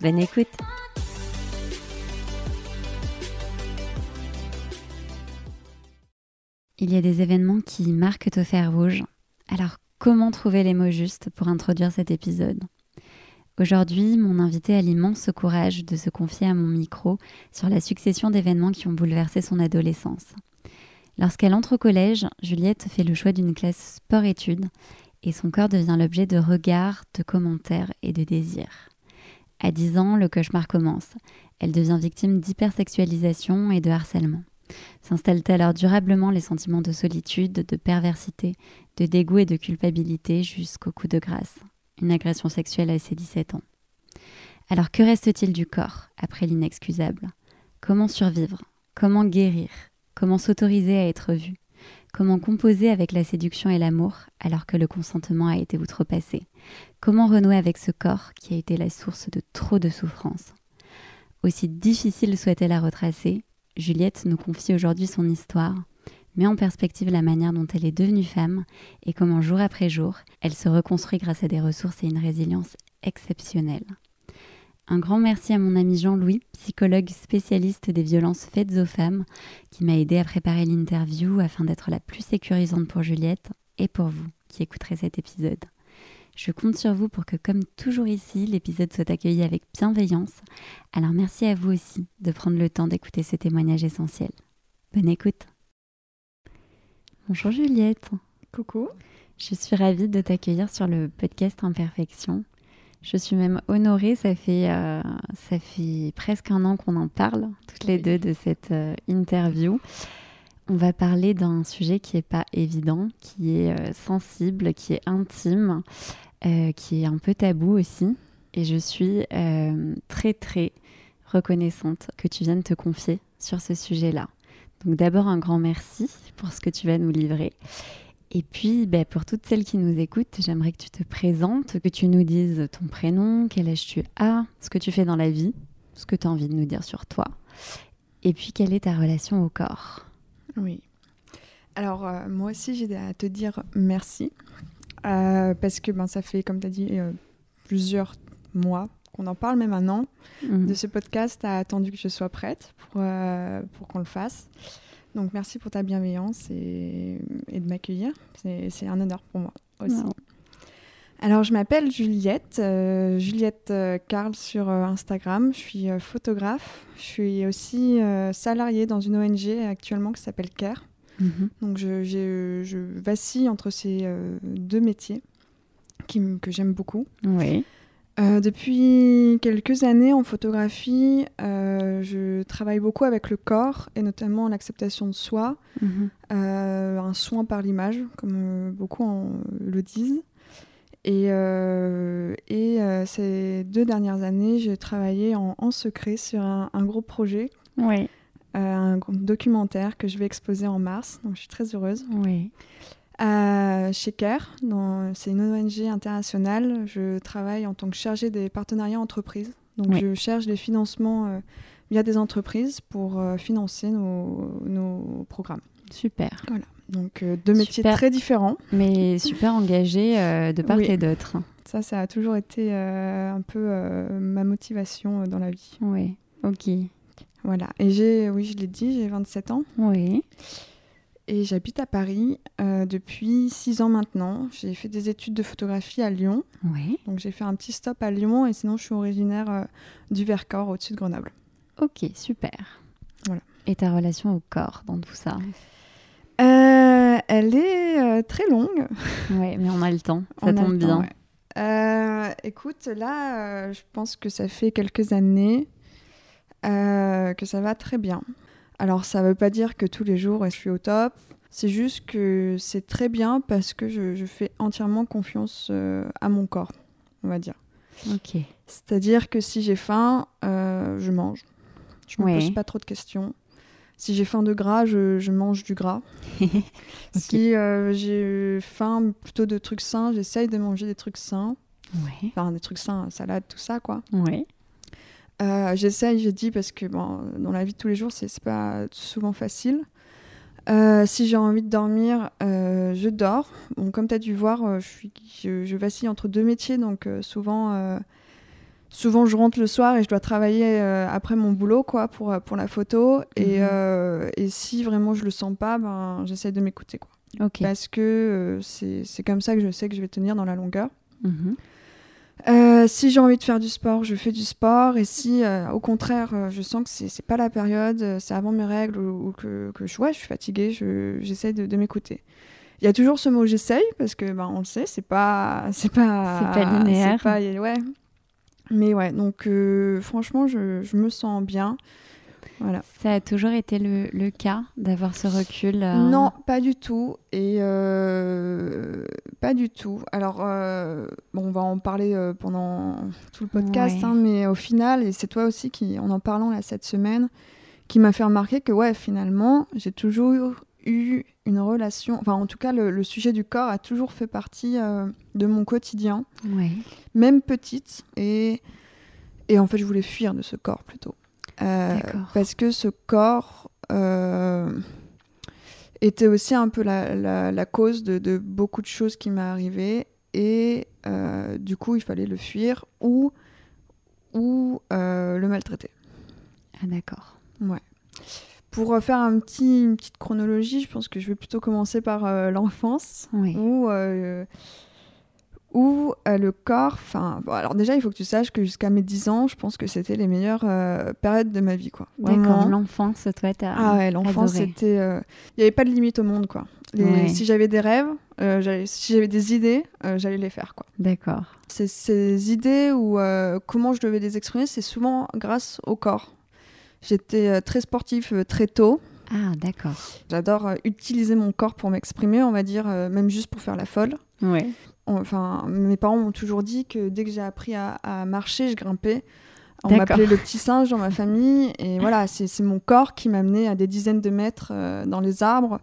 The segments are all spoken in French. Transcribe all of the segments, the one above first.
Bonne écoute Il y a des événements qui marquent au fer rouge. Alors comment trouver les mots justes pour introduire cet épisode? Aujourd'hui, mon invité a l'immense courage de se confier à mon micro sur la succession d'événements qui ont bouleversé son adolescence. Lorsqu'elle entre au collège, Juliette fait le choix d'une classe sport-études et son corps devient l'objet de regards, de commentaires et de désirs. À 10 ans, le cauchemar commence. Elle devient victime d'hypersexualisation et de harcèlement. S'installent alors durablement les sentiments de solitude, de perversité, de dégoût et de culpabilité jusqu'au coup de grâce, une agression sexuelle à ses 17 ans. Alors que reste-t-il du corps après l'inexcusable? Comment survivre? Comment guérir? Comment s'autoriser à être vu? Comment composer avec la séduction et l'amour alors que le consentement a été outrepassé? Comment renouer avec ce corps qui a été la source de trop de souffrances Aussi difficile soit-elle à retracer, Juliette nous confie aujourd'hui son histoire, met en perspective la manière dont elle est devenue femme et comment jour après jour, elle se reconstruit grâce à des ressources et une résilience exceptionnelles. Un grand merci à mon ami Jean-Louis, psychologue spécialiste des violences faites aux femmes, qui m'a aidé à préparer l'interview afin d'être la plus sécurisante pour Juliette et pour vous qui écouterez cet épisode. Je compte sur vous pour que, comme toujours ici, l'épisode soit accueilli avec bienveillance. Alors merci à vous aussi de prendre le temps d'écouter ce témoignage essentiel. Bonne écoute. Bonjour Juliette. Coucou. Je suis ravie de t'accueillir sur le podcast Imperfection. Je suis même honorée, ça fait, euh, ça fait presque un an qu'on en parle, toutes les deux, de cette euh, interview. On va parler d'un sujet qui n'est pas évident, qui est euh, sensible, qui est intime, qui est un peu tabou aussi. Et je suis très, très reconnaissante que tu viennes te confier sur ce sujet-là. Donc d'abord un grand merci pour ce que tu vas nous livrer. Et puis, ben, pour toutes celles qui nous écoutent, j'aimerais que tu te présentes, que tu nous dises ton prénom, quel âge tu as, ce que tu fais dans la vie, ce que tu as envie de nous dire sur toi, et puis quelle est ta relation au corps? Oui. Alors, euh, moi aussi, j'ai à te dire merci, euh, parce que ben, ça fait, comme tu as dit, euh, plusieurs mois qu'on en parle, même un an, mhm. de ce podcast. Tu as attendu que je sois prête pour, pour qu'on le fasse. Donc merci pour ta bienveillance et, de m'accueillir. C'est un honneur pour moi aussi. Alors je m'appelle Juliette, euh, Juliette euh, Carl sur euh, Instagram. Je suis photographe. Je suis aussi salariée dans une ONG actuellement qui s'appelle CARE. Mhm. Donc je, je, vacille entre ces deux métiers qui, que j'aime beaucoup. Oui. Euh, depuis quelques années en photographie, euh, je travaille beaucoup avec le corps et notamment l'acceptation de soi, mhm. euh, un soin par l'image, comme beaucoup le disent. Et, et ces deux dernières années, j'ai travaillé en, secret sur un, un gros projet, oui. Un documentaire que je vais exposer en mars, donc je suis très heureuse. Oui. Euh, chez CARE, c'est une ONG internationale. Je travaille en tant que chargée des partenariats entreprises. Donc je cherche des financements euh, via des entreprises pour euh, financer nos, programmes. Super. Voilà. Donc deux métiers très différents. Mais super engagés de part et d'autre. Ça, ça a toujours été un peu ma motivation dans la vie. Oui, ok. Voilà. Et j'ai, oui, je l'ai dit, j'ai 27 ans. Oui et j'habite à Paris euh, depuis six ans maintenant. J'ai fait des études de photographie à Lyon. Oui. Donc j'ai fait un petit stop à Lyon et sinon je suis originaire euh, du Vercors au-dessus de Grenoble. Ok, super. Voilà. Et ta relation au corps dans tout ça? Euh, Elle est très longue. Oui, mais on a le temps, ça tombe bien. écoute, là, je pense que ça fait quelques années que ça va très bien. Alors ça ne veut pas dire que tous les jours je suis au top. C'est juste que c'est très bien parce que je, fais entièrement confiance euh, à mon corps, on va dire. Ok. C'est-à-dire que si j'ai faim, je mange. Je me pose pas trop de questions. Si j'ai faim de gras, je, mange du gras. Si j'ai faim plutôt de trucs sains, j'essaye de manger des trucs sains. Ouais. Enfin, des trucs sains, salade, tout ça, quoi. Ouais. Euh, j'essaye, j'ai dit, parce que bon, dans la vie de tous les jours, c'est pas souvent facile. Euh, si j'ai envie de dormir, euh, je dors. Bon, comme tu as dû voir, je, suis, je, vacille entre deux métiers, donc souvent, souvent je rentre le soir et je dois travailler après mon boulot quoi, pour, pour la photo. Et, mhm. et, si vraiment je le sens pas, ben, j'essaye de m'écouter. quoi. Parce que c'est comme ça que je sais que je vais tenir dans la longueur. Mhm. Euh, si j'ai envie de faire du sport, je fais du sport. Et si, euh, au contraire, euh, je sens que c'est pas la période, c'est avant mes règles ou, que, que, je, ouais, je suis fatiguée, j'essaie de, m'écouter. Il y a toujours ce mot j'essaye parce que ben, on le sait, c'est pas c'est pas pas linéaire. ouais. Mais ouais, donc franchement, je, je, me sens bien. Ça a toujours été le, cas d'avoir ce recul euh, Non, pas du tout. Et euh, pas du tout. Alors, euh, bon, on va en parler pendant tout le podcast, hein, mais au final, et c'est toi aussi qui, en en parlant là cette semaine, qui m'a fait remarquer que ouais, finalement, j'ai toujours eu une relation, enfin en tout cas le, sujet du corps a toujours fait partie de mon quotidien, même petite, et, et en fait je voulais fuir de ce corps plutôt. Euh, parce que ce corps euh, était aussi un peu la, la, cause de, de, beaucoup de choses qui m'est arrivé et euh, du coup il fallait le fuir ou, ou le maltraiter. Ah d'accord. Ouais. Pour faire un petit, une petite chronologie, je pense que je vais plutôt commencer par l'enfance, oui. où où euh, le corps, enfin, alors déjà, il faut que tu saches que jusqu'à mes 10 ans, je pense que c'était les meilleures euh, périodes de ma vie, quoi. D'accord, l'enfance, toi, t'as Ah ouais, l'enfance, c'était... Euh, il n'y avait pas de limite au monde, quoi. Si j'avais des rêves, si j'avais des idées, j'allais les faire, quoi. D'accord. Ces idées ou comment je devais les exprimer, c'est souvent grâce au corps. J'étais très sportif très tôt. Ah, d'accord. J'adore utiliser mon corps pour m'exprimer, on va dire, même juste pour faire la folle. Ouais enfin, mes parents m'ont toujours dit que dès que j'ai appris à, marcher, je grimpais. On m'appelait le petit singe dans ma famille. Et voilà, c'est mon corps qui m'a amené à des dizaines de mètres euh, dans les arbres.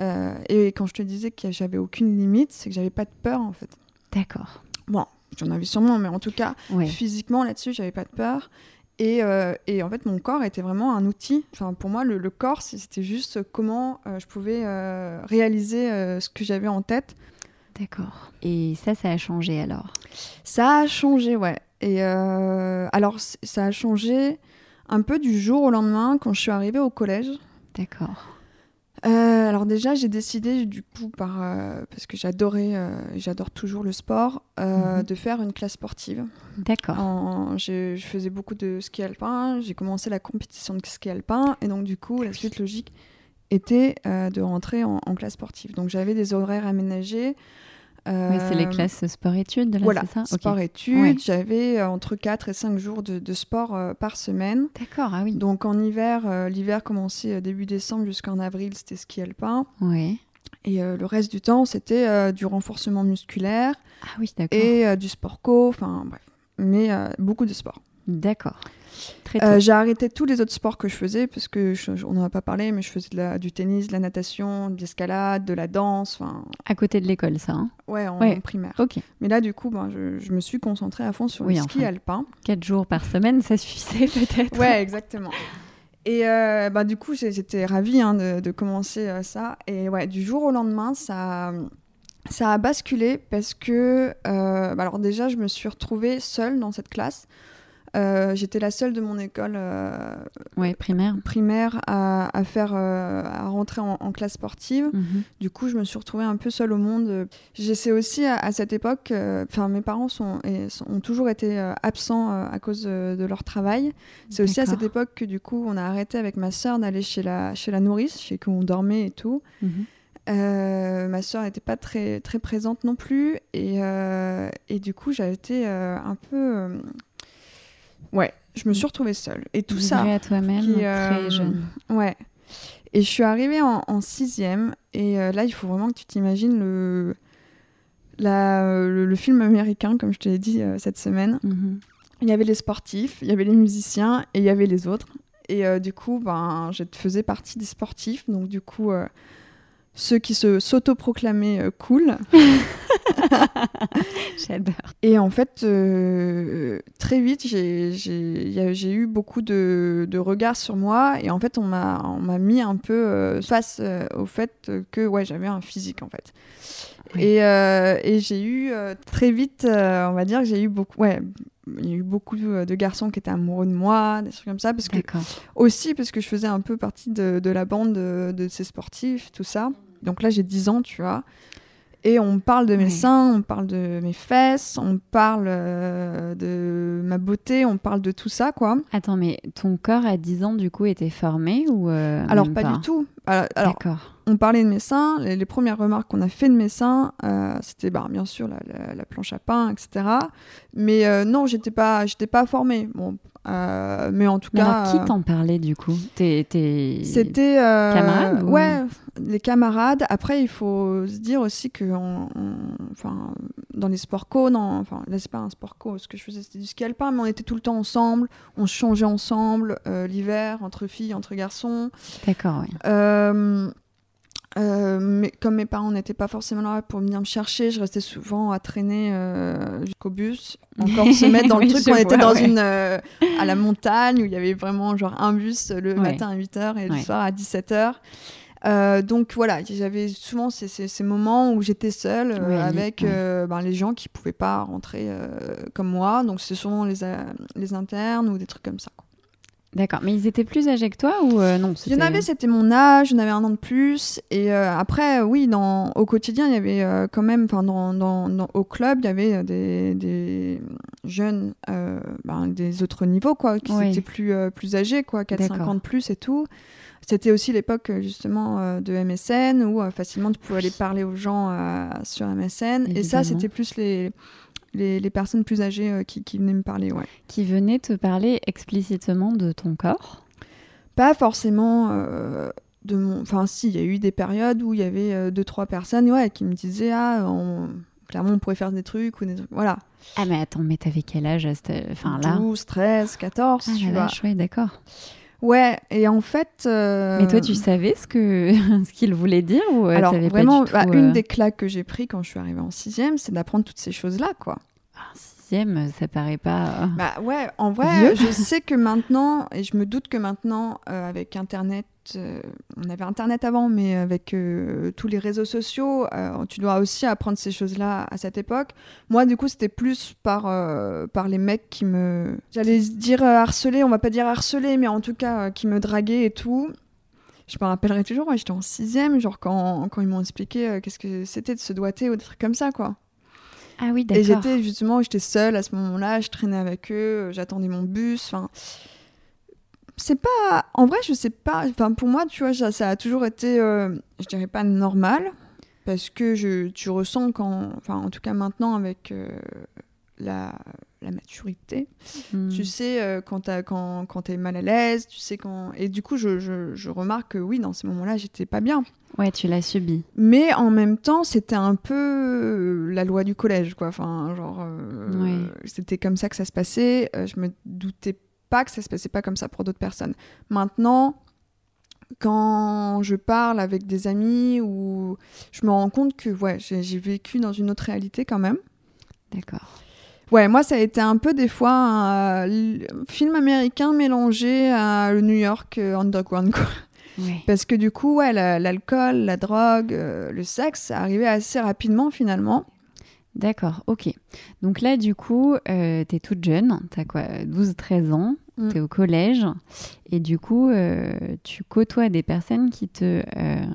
Euh, et quand je te disais que j'avais aucune limite, c'est que j'avais pas de peur en fait. D'accord. Bon, j'en avais sûrement, mais en tout cas, physiquement là-dessus, j'avais pas de peur. Et, euh, et, en fait, mon corps était vraiment un outil. Enfin, pour moi, le, le corps, c'était juste comment je pouvais réaliser ce que j'avais en tête D'accord. Et ça, ça a changé alors? Ça a changé, ouais. Et euh, alors, ça a changé un peu du jour au lendemain quand je suis arrivée au collège. D'accord. Euh, alors déjà, j'ai décidé du coup par euh, parce que j'adorais, j'adore toujours le sport, mhm. de faire une classe sportive. D'accord. Je, faisais beaucoup de ski alpin. J'ai commencé la compétition de ski alpin et donc du coup, la suite logique était de rentrer en, en classe sportive. Donc j'avais des horaires aménagés. C'est les euh, classes sport-études, là, voilà, c'est ça? Sport-études. J'avais euh, entre 4 et 5 jours de, sport euh, par semaine. D'accord, ah oui. Donc en hiver, l'hiver commençait début décembre jusqu'en avril, c'était ski alpin. Oui. Et le reste du temps, c'était du renforcement musculaire. Ah oui, d'accord. Et du sport co, enfin bref. Mais beaucoup de sport. D'accord. Euh, j'ai arrêté tous les autres sports que je faisais parce que on n'en a pas parlé, mais je faisais de la, du tennis, de la natation, de l'escalade, de la danse. À côté de l'école, ça hein? Ouais, en, primaire. Ok. Mais là, du coup, ben, je, me suis concentrée à fond sur le ski alpin. Quatre jours par semaine, ça suffisait peut-être. Ouais, exactement. Et euh, bah, du coup, j'étais ravie hein, de, commencer euh, ça. Et ouais, du jour au lendemain, ça, ça a basculé parce que, bah, alors déjà, je me suis retrouvée seule dans cette classe. Euh, j'étais la seule de mon école euh, primaire, primaire à, faire, euh, à rentrer en, classe sportive. Mhm. Du coup, je me suis retrouvée un peu seule au monde. J'essaie aussi à, cette époque, enfin mes parents sont, et, ont toujours été absents à cause de, leur travail. C'est aussi à cette époque que du coup, on a arrêté avec ma sœur d'aller chez la, chez la nourrice, chez qui on dormait et tout. Mhm. ma sœur n'était pas très, très présente non plus. Et, et du coup, j'avais été un peu Ouais, je me suis retrouvée seule. Et tout ça. à toi-même, très euh, jeune. Ouais. Et je suis arrivée en, sixième. Et euh, là, il faut vraiment que tu t'imagines le le, film américain, comme je te l'ai dit cette semaine. Mhm. Il y avait les sportifs, il y avait les musiciens et il y avait les autres. Et du coup, ben, je faisais partie des sportifs. Donc, du coup, ceux qui se s'autoproclamaient euh, cool. J'adore. Et en fait, euh, très vite, j'ai eu beaucoup de, de, regards sur moi. Et en fait, on m'a mis un peu euh, face au fait que ouais, j'avais un physique, en fait. Et, et j'ai eu très vite, on va dire que j'ai eu beaucoup... Ouais, il y a eu beaucoup de garçons qui étaient amoureux de moi, des trucs comme ça. Parce que, aussi parce que je faisais un peu partie de, de la bande de, de, ces sportifs, tout ça. Donc là, j'ai 10 ans, tu vois. Et on parle de mes seins, on parle de mes fesses, on parle euh, de ma beauté, on parle de tout ça, quoi. Attends, mais ton corps à 10 ans, du coup, était formé ou euh, Alors, pas, du tout. Alors, on parlait de mes seins. Les, premières remarques qu'on a fait de mes seins, euh, c'était bah, bien sûr la, planche à pain, etc. Mais non, j'étais pas, j'étais pas formée. Bon, mais en tout cas. qui t'en parlait du coup? C'était. camarades Ouais, les camarades. Après, il faut se dire aussi que enfin, dans les sports co, enfin, là, c'est pas un sport co, ce que je faisais, c'était du ski alpin, mais on était tout le temps ensemble, on changeait ensemble euh, l'hiver, entre filles, entre garçons. D'accord, oui. Euh, euh, mais comme mes parents n'étaient pas forcément là pour venir me chercher, je restais souvent à traîner jusqu'au bus, encore se mettre dans le truc. On était dans une à la montagne où il y avait vraiment genre un bus le matin à 8h et le soir à 17h. Euh, donc voilà, j'avais souvent ces, ces, moments où j'étais seule euh, avec euh, ben, les gens qui pouvaient pas rentrer comme moi. Donc c'est souvent les, les internes ou des trucs comme ça. D'accord, mais ils étaient plus âgés que toi ou non Il y en avait, c'était mon âge, j'en avais un an de plus. Et après, oui, dans, au quotidien, il y avait quand même, enfin, dans, dans, au club, il y avait des, des jeunes, ben, des autres niveaux, quoi, qui étaient plus, plus âgés, quoi, 4-5 plus et tout. C'était aussi l'époque euh, justement euh, de MSN où euh, facilement tu pouvais aller parler aux gens sur MSN. Et ça, c'était plus les, les, personnes plus âgées qui, qui, venaient me parler. Ouais. Qui venaient te parler explicitement de ton corps? Pas forcément de mon. Enfin, si, il y a eu des périodes où il y avait deux, trois personnes ouais, qui me disaient Ah, clairement, on pourrait faire des trucs ou des trucs. Voilà. Ah, mais attends, mais t'avais quel âge enfin, là? 12, 13, 14, ah, tu vois. Vache, d'accord. Ouais, et en fait. Euh, Mais toi, tu savais ce que ce qu'il voulait dire ou euh, Alors vraiment, pas du bah, une euh, des claques que j'ai pris quand je suis arrivée en sixième, c'est d'apprendre toutes ces choses-là, quoi. Ah, ça paraît pas. Bah ouais, en vrai, je sais que maintenant, et je me doute que maintenant, avec Internet euh, on avait Internet avant, mais avec euh, tous les réseaux sociaux, euh, tu dois aussi apprendre ces choses-là à cette époque. Moi, du coup, c'était plus par, par les mecs qui me... J'allais dire harceler, on va pas dire harceler, mais en tout cas, qui me draguaient et tout. Je me rappellerai toujours, j'étais en sixième, genre quand, quand ils m'ont expliqué qu'est-ce que c'était de se doiter ou des trucs comme ça, quoi. Ah oui, d'accord. Et j'étais justement, j'étais seule à ce moment-là, je traînais avec eux, j'attendais mon bus, enfin c'est pas. En vrai, je sais pas. Enfin, pour moi, tu vois, ça, a toujours été, euh, je dirais pas normal, parce que je, tu ressens quand. Enfin, en tout cas maintenant, avec euh, la, la, maturité, hmm. tu sais euh, quand, quand, quand tu es mal à l'aise, tu sais quand. Et du coup, je, je, je remarque que oui, dans ces moments-là, j'étais pas bien. Ouais, tu l'as subi. Mais en même temps, c'était un peu la loi du collège, quoi. Enfin, genre, c'était comme ça que ça se passait. je me doutais pas que ça se passait pas comme ça pour d'autres personnes. Maintenant, quand je parle avec des amis ou je me rends compte que ouais, j'ai vécu dans une autre réalité quand même. D'accord. Ouais, moi ça a été un peu des fois un film américain mélangé à le New York euh, underground quoi. Parce que du coup, ouais, l'alcool, la, drogue, euh, le sexe, ça arrivait assez rapidement finalement. D'accord, ok. Donc là, du coup, euh, tu es toute jeune, tu as quoi, 12-13 ans, mm. tu es au collège, et du coup, euh, tu côtoies des personnes qui te euh,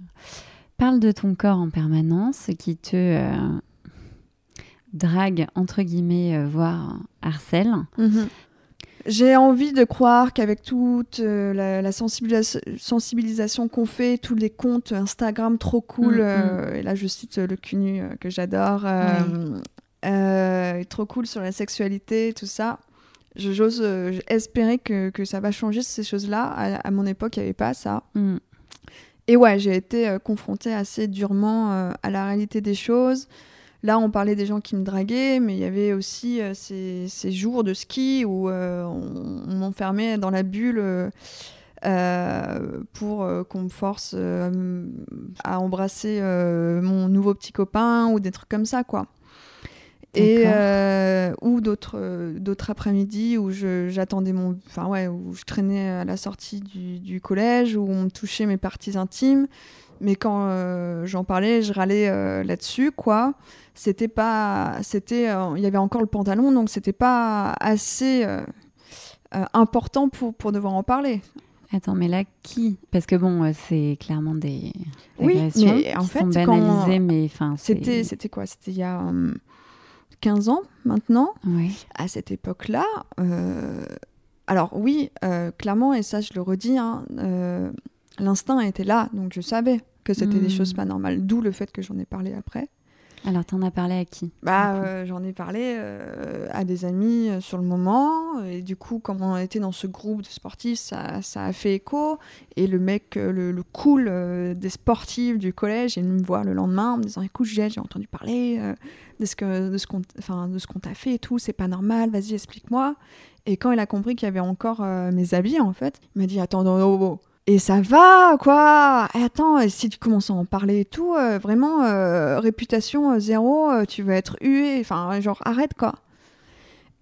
parlent de ton corps en permanence, qui te euh, draguent, entre guillemets, voire harcèlent. Mm-hmm. J'ai envie de croire qu'avec toute euh, la, sensibilisation qu'on fait, tous les comptes Instagram trop cool, mm, mm. Euh, et là je cite le CUNU euh, que j'adore, trop cool sur la sexualité, tout ça, j'ose espérer que, que, ça va changer ces choses-là. À, mon époque, il n'y avait pas ça. Mm. Et ouais, j'ai été confrontée assez durement à la réalité des choses. Là, on parlait des gens qui me draguaient, mais il y avait aussi ces, ces, jours de ski où on, on m'enfermait dans la bulle. pour qu'on me force à embrasser mon nouveau petit copain ou des trucs comme ça quoi. Et euh, ou d'autres euh, d'autres après-midi où j'attendais mon enfin ouais où je traînais à la sortie du, du, collège où on me touchait mes parties intimes. Mais quand euh, j'en parlais je râlais là-dessus quoi c'était pas c'était il y avait encore le pantalon donc c'était pas assez important pour pour devoir en parler Attends, mais là, qui? Parce que bon, c'est clairement des oui, mais en qui fait, sont banalisées, mais enfin, c'était c'était quoi? C'était il y a hum, 15 ans maintenant? À cette époque-là, euh, alors oui, euh, clairement, et ça je le redis, hein, euh, l'instinct était là, donc je savais que c'était des hmm. choses pas normales, d'où le fait que j'en ai parlé après. Alors, t'en as parlé à qui Bah, euh, j'en ai parlé euh, à des amis euh, sur le moment. Et du coup, comme on était dans ce groupe de sportifs, ça, ça a fait écho. Et le mec, le, cool des sportifs du collège, il me voir le lendemain en me disant Écoute, j'ai entendu parler de ce que de ce qu'on de ce qu'on t'a fait et tout, c'est pas normal, vas-y, explique-moi. Et quand il a compris qu'il y avait encore mes habits, en fait, il m'a dit Attends, non, non, non et ça va, quoi. Et attends, si tu commences à en parler et tout, euh, vraiment, euh, réputation euh, zéro, tu vas être hué. Enfin, genre, arrête, quoi.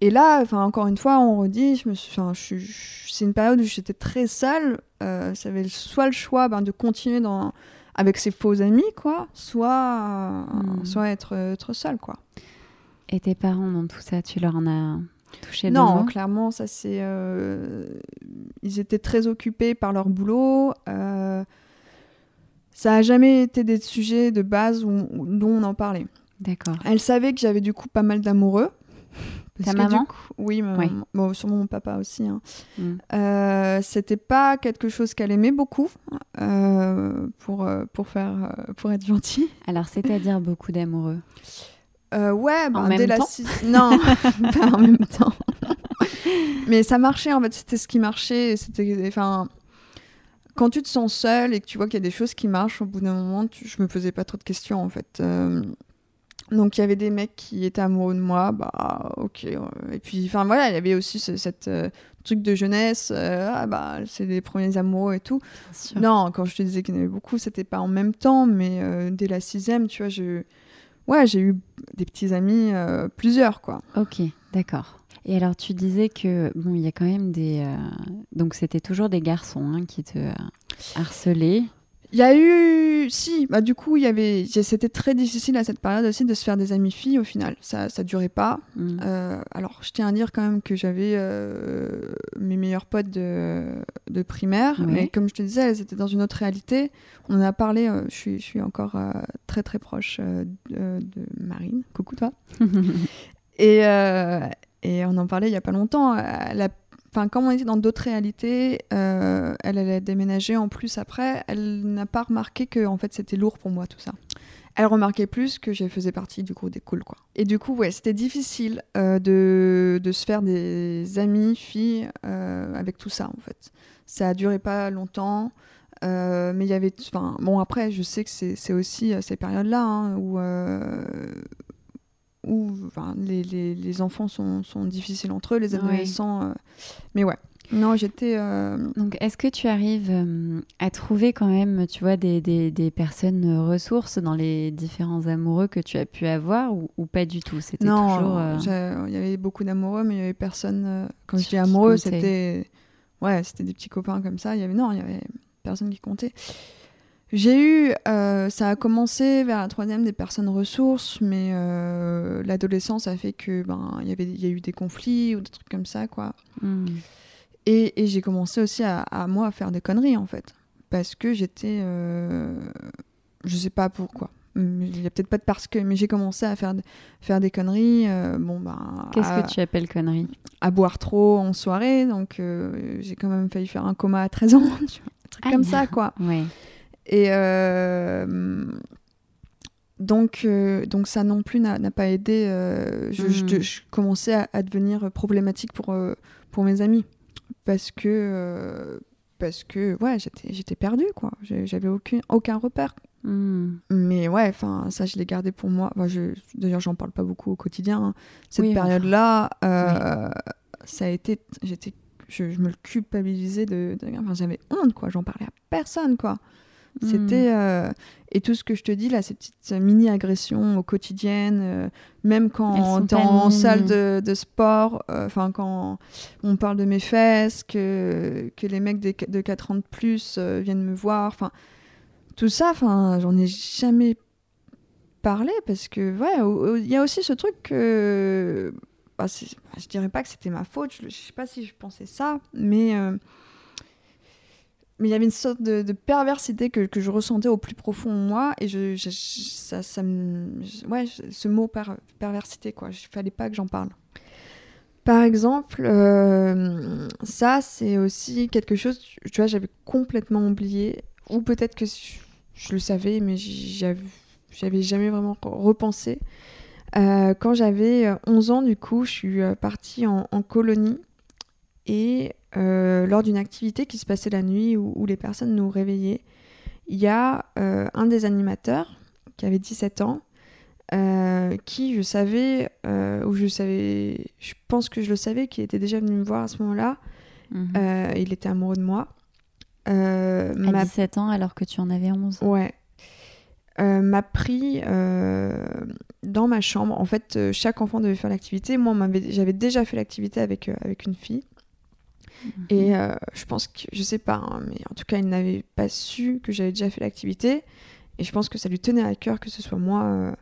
Et là, enfin, encore une fois, on redit, je me c'est une période où j'étais très seule. ça avait soit le choix ben, de continuer dans, avec ses faux amis, quoi, soit, hmm. soit être, être seule, quoi. Et tes parents, dans tout ça, tu leur en as non, clairement, ça c'est. Euh, ils étaient très occupés par leur boulot. Euh, ça a jamais été des sujets de base où, dont on en parlait. D'accord. Elle savait que j'avais du coup pas mal d'amoureux. Ta maman Oui, Bon, sûrement mon papa aussi. Hein. Mm. Euh, c'était pas quelque chose qu'elle aimait beaucoup pour, pour, faire, pour être gentille. Alors, c'est-à-dire beaucoup d'amoureux? Euh, ouais, ben, dès la Non, pas en même temps. Mais ça marchait en fait, c'était ce qui marchait. C'était, enfin, quand tu te sens seule et que tu vois qu'il y a des choses qui marchent, au bout d'un moment, je me posais pas trop de questions en fait. Euh, donc il y avait des mecs qui étaient amoureux de moi, bah ok. Et puis, enfin voilà, il y avait aussi ce, cette euh, truc de jeunesse, ah bah c'est les premiers amoureux et tout. Non, quand je te disais qu'il y en avait beaucoup, c'était pas en même temps, mais dès la sixième, tu vois, je ouais, j'ai eu des petits amis, euh, plusieurs, quoi. Ok, d'accord. Et alors, tu disais que, bon, il y a quand même des. Euh, donc, c'était toujours des garçons hein, qui te harcelaient. Il y a eu, si, bah du coup, il y avait, c'était très difficile à cette période aussi de se faire des amis filles au final. Ça, ça durait pas. Mm. Euh, alors, je tiens à dire quand même que j'avais euh, mes meilleurs potes de, de primaire, mais comme je te disais, elles étaient dans une autre réalité. On en a parlé. Euh, je suis, je suis encore très très proche de, de, Marine. Coucou toi. et et on en parlait il y a pas longtemps. La Enfin, comme on était dans d'autres réalités, euh, elle, elle a déménagé en plus après. Elle n'a pas remarqué que en fait c'était lourd pour moi tout ça. Elle remarquait plus que je faisais partie du groupe des cools quoi. Et du coup ouais c'était difficile euh, de, de, se faire des amis filles euh, avec tout ça en fait. Ça a duré pas longtemps. mais il y avait, enfin bon après je sais que c'est aussi ces périodes-là hein, où où les, les, les, enfants sont, sont, difficiles entre eux, les adolescents. Euh, mais ouais. Non, j'étais. Euh, Donc, est-ce que tu arrives euh, à trouver quand même, tu vois, des, des, des, personnes ressources dans les différents amoureux que tu as pu avoir ou, ou pas du tout? C'était toujours. Il y avait beaucoup d'amoureux, mais il y avait personne. Quand je dis amoureux, c'était. Ouais, c'était des petits copains comme ça. Il y avait non, il y avait personne qui comptait. J'ai eu, euh, ça a commencé vers la troisième des personnes ressources, mais euh, l'adolescence a fait que ben il y avait, il y a eu des conflits ou des trucs comme ça quoi. Hmm. Et, et j'ai commencé aussi à, à, moi à faire des conneries en fait, parce que j'étais, euh, je sais pas pourquoi. Il y a peut-être pas de parce que, mais j'ai commencé à faire, faire des conneries. Euh, bon ben. Qu'est-ce que tu appelles conneries? À boire trop en soirée, donc j'ai quand même failli faire un coma à 13 ans, un truc comme ça quoi. Ouais. Et euh, donc, euh, donc ça non plus n'a pas aidé. Euh, je, je, hmm. commençais à, devenir problématique pour, pour mes amis. Parce que parce que ouais, j'étais, perdue, quoi. J'avais aucun, aucun repère. Hmm. Mais ouais, enfin, ça, je l'ai gardé pour moi. je, d'ailleurs, j'en parle pas beaucoup au quotidien. Hein. Cette période-là, euh, ça a été. J'étais, je, me le culpabilisais de. enfin, j'avais honte, quoi. J'en parlais à personne, quoi. C'était. Hmm. Euh, et tout ce que je te dis, là, ces petites mini-agressions au quotidien, euh, même quand tu es en salle de, de sport, enfin, quand on parle de mes fesses, que, que les mecs de, de 4 ans de plus viennent me voir, enfin tout ça, enfin, j'en ai jamais parlé parce que, ouais, il y a aussi ce truc que. Bah, bah, je dirais pas que c'était ma faute, je, sais pas si je pensais ça, mais. Mais il y avait une sorte de, perversité que, que, je ressentais au plus profond de moi et je, ça, ça ouais, ce mot perversité quoi, il fallait pas que j'en parle. Par exemple, euh, ça c'est aussi quelque chose, tu vois, j'avais complètement oublié ou peut-être que je le savais, mais j'avais jamais vraiment repensé. Euh, quand j'avais 11 euh, ans, du coup, je suis partie en, colonie et lors d'une activité qui se passait la nuit où, les personnes nous réveillaient, il y a un des animateurs qui avait 17 ans qui, je savais, ou je savais, je pense que je le savais, qui était déjà venu me voir à ce moment-là. Mhm. il était amoureux de moi. Euh, à 17 ans alors que tu en avais 11 Ouais. Euh, m'a pris euh, dans ma chambre. En fait, euh, chaque enfant devait faire l'activité. Moi, j'avais déjà fait l'activité avec, avec une fille. Et je pense que, je sais pas, hein, mais en tout cas, il n'avait pas su que j'avais déjà fait l'activité. Et je pense que ça lui tenait à cœur que ce soit moi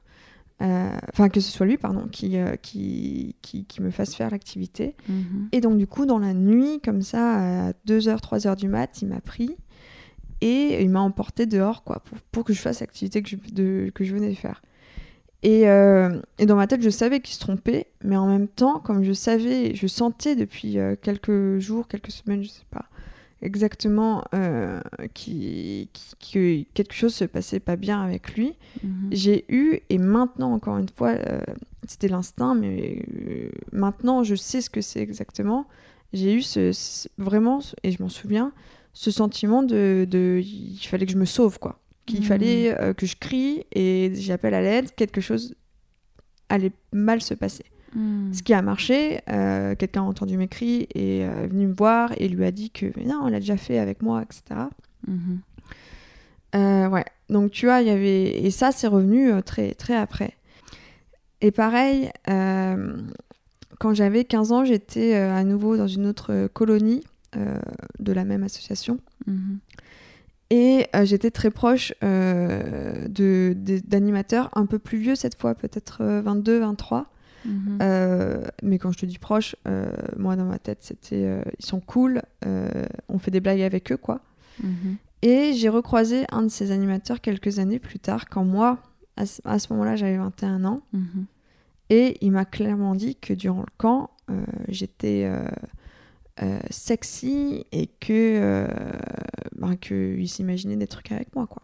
euh, enfin que ce soit lui pardon qui, euh, qui, qui, qui, me fasse faire l'activité mhm. et donc du coup dans la nuit comme ça à 2h 3h du mat il m'a pris et il m'a emporté dehors quoi pour, pour, que je fasse l'activité que je, de, que je venais de faire et, euh, et, dans ma tête je savais qu'il se trompait mais en même temps comme je savais je sentais depuis quelques jours quelques semaines je sais pas exactement euh, qui, que quelque chose se passait pas bien avec lui. Mhm. J'ai eu, et maintenant encore une fois, euh, c'était l'instinct, mais euh, maintenant je sais ce que c'est exactement. J'ai eu ce, vraiment, et je m'en souviens, ce sentiment de, de, il fallait que je me sauve, quoi. Qu'il mhm. fallait que je crie et j'appelle à l'aide, quelque chose allait mal se passer. Hmm. Ce qui a marché, euh, quelqu'un a entendu mes cris et euh, est venu me voir et lui a dit que non, on l'a déjà fait avec moi, etc. Euh, ouais, donc tu vois, il y avait. Et ça, c'est revenu très, très après. Et pareil, quand j'avais 15 ans, j'étais à nouveau dans une autre colonie de la même association. Et j'étais très proche d'animateurs un peu plus vieux cette fois, peut-être 22, 23. Mhm. Euh, mais quand je te dis proche, euh, moi dans ma tête, c'était euh, ils sont cool, on fait des blagues avec eux, quoi. Mhm. Et j'ai recroisé un de ces animateurs quelques années plus tard, quand moi, à ce, moment-là, j'avais 21 ans. Mhm. Et il m'a clairement dit que durant le camp, j'étais sexy et que, ben, qu'il s'imaginait des trucs avec moi, quoi.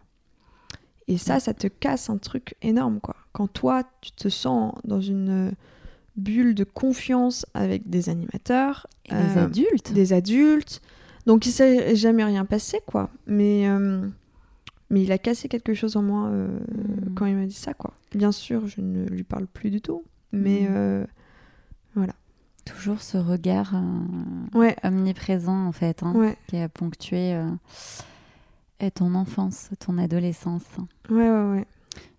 Et ça, ça te casse un truc énorme, quoi. Quand toi, tu te sens dans une bulle de confiance avec des animateurs. Et des euh, adultes. Des adultes. Donc il s'est jamais rien passé, quoi. Mais, euh, mais il a cassé quelque chose en moi euh, hmm. quand il m'a dit ça, quoi. Bien sûr, je ne lui parle plus du tout. Mais hmm. voilà. Toujours ce regard ouais. omniprésent, en fait, hein, qui a ponctué ton enfance, ton adolescence. Ouais, ouais, ouais.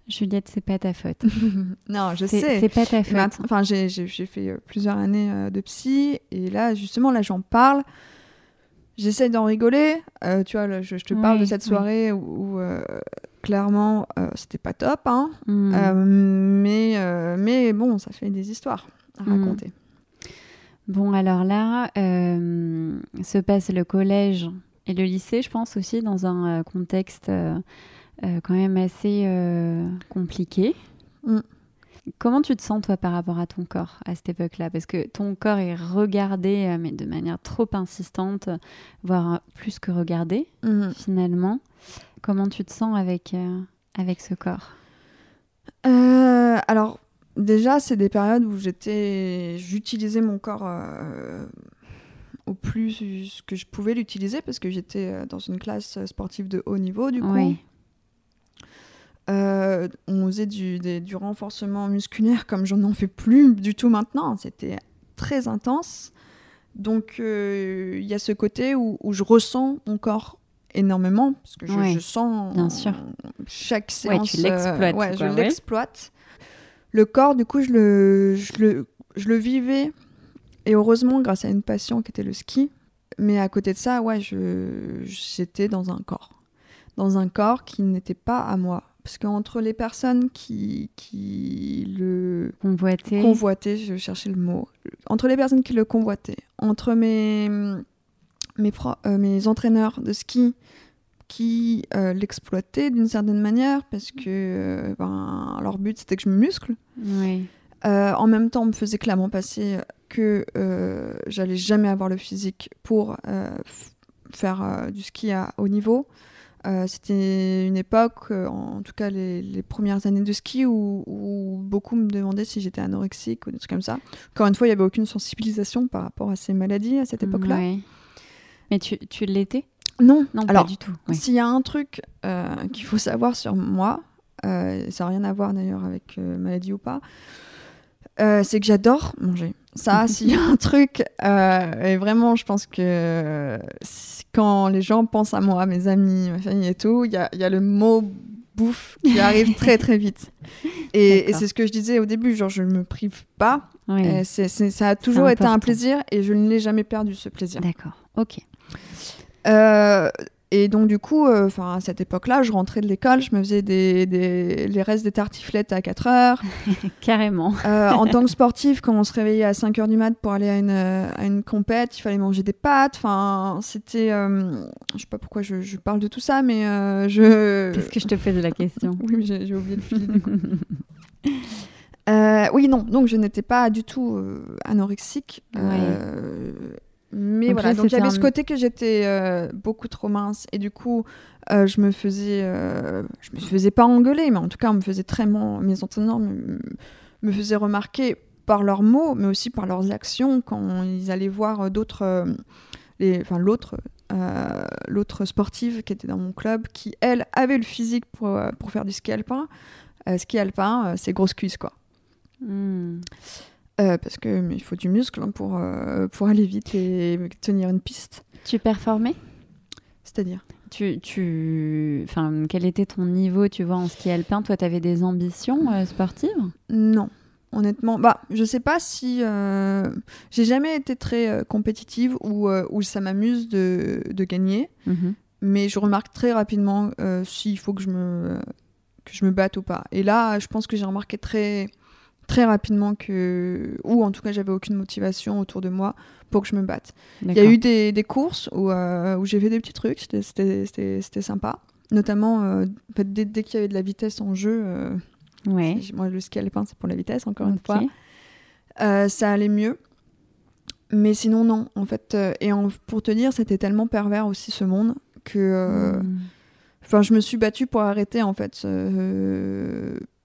Juliette, c'est pas ta faute. non, je sais. C'est pas ta faute. Enfin, j'ai fait euh, plusieurs années euh, de psy et là, justement, là, j'en parle. J'essaie d'en rigoler. Euh, tu vois, je, te parle de cette soirée où, clairement, c'était pas top. Hein. Hmm. mais, mais bon, ça fait des histoires à hmm. raconter. Bon, alors là, se passe le collège et le lycée, je pense aussi, dans un contexte euh, quand même assez euh, compliqué. Mm. Comment tu te sens toi par rapport à ton corps à cette époque-là? Parce que ton corps est regardé, euh, mais de manière trop insistante, voire plus que regardé mm. finalement. Comment tu te sens avec, avec ce corps? Alors déjà, c'est des périodes où j'étais, j'utilisais mon corps au plus que je pouvais l'utiliser parce que j'étais dans une classe sportive de haut niveau du coup. on faisait du, du renforcement musculaire comme j'en en fais plus du tout maintenant. C'était très intense. Donc il y a ce côté où, où, je ressens mon corps énormément parce que je, sens Bien sûr. chaque séance. tu l'exploites. ouais, je l'exploite. Le corps, du coup, je le, je le, je le vivais et heureusement grâce à une passion qui était le ski. Mais à côté de ça, ouais, j'étais dans un corps. Dans un corps qui n'était pas à moi. Parce qu'entre les personnes qui, qui le convoitaient. convoitaient, je cherchais le mot, entre les personnes qui le convoitaient, entre mes, mes, euh, mes entraîneurs de ski qui euh, l'exploitaient d'une certaine manière, parce que euh, ben, leur but c'était que je me muscle. Oui. en même temps, on me faisait clairement passer que j'allais jamais avoir le physique pour faire du ski à haut niveau. Euh, c'était une époque, euh, en tout cas les, premières années de ski, où, beaucoup me demandaient si j'étais anorexique ou des trucs comme ça. Encore une fois, il n'y avait aucune sensibilisation par rapport à ces maladies à cette époque-là. Mais tu, tu l'étais? Non, non Alors, pas du tout. S'il y a un truc euh, qu'il faut savoir sur moi, ça n'a rien à voir d'ailleurs avec maladie ou pas, c'est que j'adore manger. Ça, s'il y a un truc, et vraiment, je pense que quand les gens pensent à moi, mes amis, ma famille et tout, il y a, y a, le mot bouffe qui arrive très très vite. Et, c'est ce que je disais au début, genre je ne me prive pas. ça a toujours été un plaisir et je ne l'ai jamais perdu ce plaisir. D'accord, ok. Euh, et donc, du coup, euh, à cette époque-là, je rentrais de l'école, je me faisais des, des, les restes des tartiflettes à 4 heures. Carrément. Euh, en tant que sportif, quand on se réveillait à 5 heures du mat pour aller à une, à une compète, il fallait manger des pâtes. Enfin, c'était. Euh, je sais pas pourquoi je, je, parle de tout ça, mais je. Qu'est-ce que je te fais de la question? Oui, j'ai oublié le fil du coup. oui, non, donc je n'étais pas du tout anorexique. Mais voilà, donc j'avais ce côté que j'étais euh, beaucoup trop mince et du coup, euh, je me faisais, euh, je me faisais pas engueuler, mais en tout cas, on me faisait très mes entraîneurs me, me faisaient remarquer par leurs mots, mais aussi par leurs actions quand ils allaient voir d'autres, enfin l'autre, l'autre sportive qui était dans mon club, qui elle avait le physique pour, pour faire du ski alpin. ski alpin, c'est grosse cuisse quoi. Hmm. Euh, parce que il faut du muscle hein, pour, euh, pour aller vite et tenir une piste. Tu performais? C'est-à-dire? Tu, tu... Enfin, quel était ton niveau, tu vois, en ski alpin? Toi, tu avais des ambitions euh, sportives? Non. Honnêtement, bah, je sais pas si j'ai jamais été très compétitive ou, ou ça m'amuse de, de, gagner, mhm. mais je remarque très rapidement s'il faut que je me que je me batte ou pas. Et là, je pense que j'ai remarqué très très rapidement que, ou en tout cas j'avais aucune motivation autour de moi pour que je me batte. Il y a eu des, des courses où, euh, où j'ai fait des petits trucs, c'était sympa. Notamment, euh, dès, dès qu'il y avait de la vitesse en jeu, euh, ouais. moi le ski alpin c'est pour la vitesse encore une fois, ça allait mieux. Mais sinon non, en fait, et pour te dire, c'était tellement pervers aussi ce monde que... Hmm. Enfin, je me suis battue pour arrêter en fait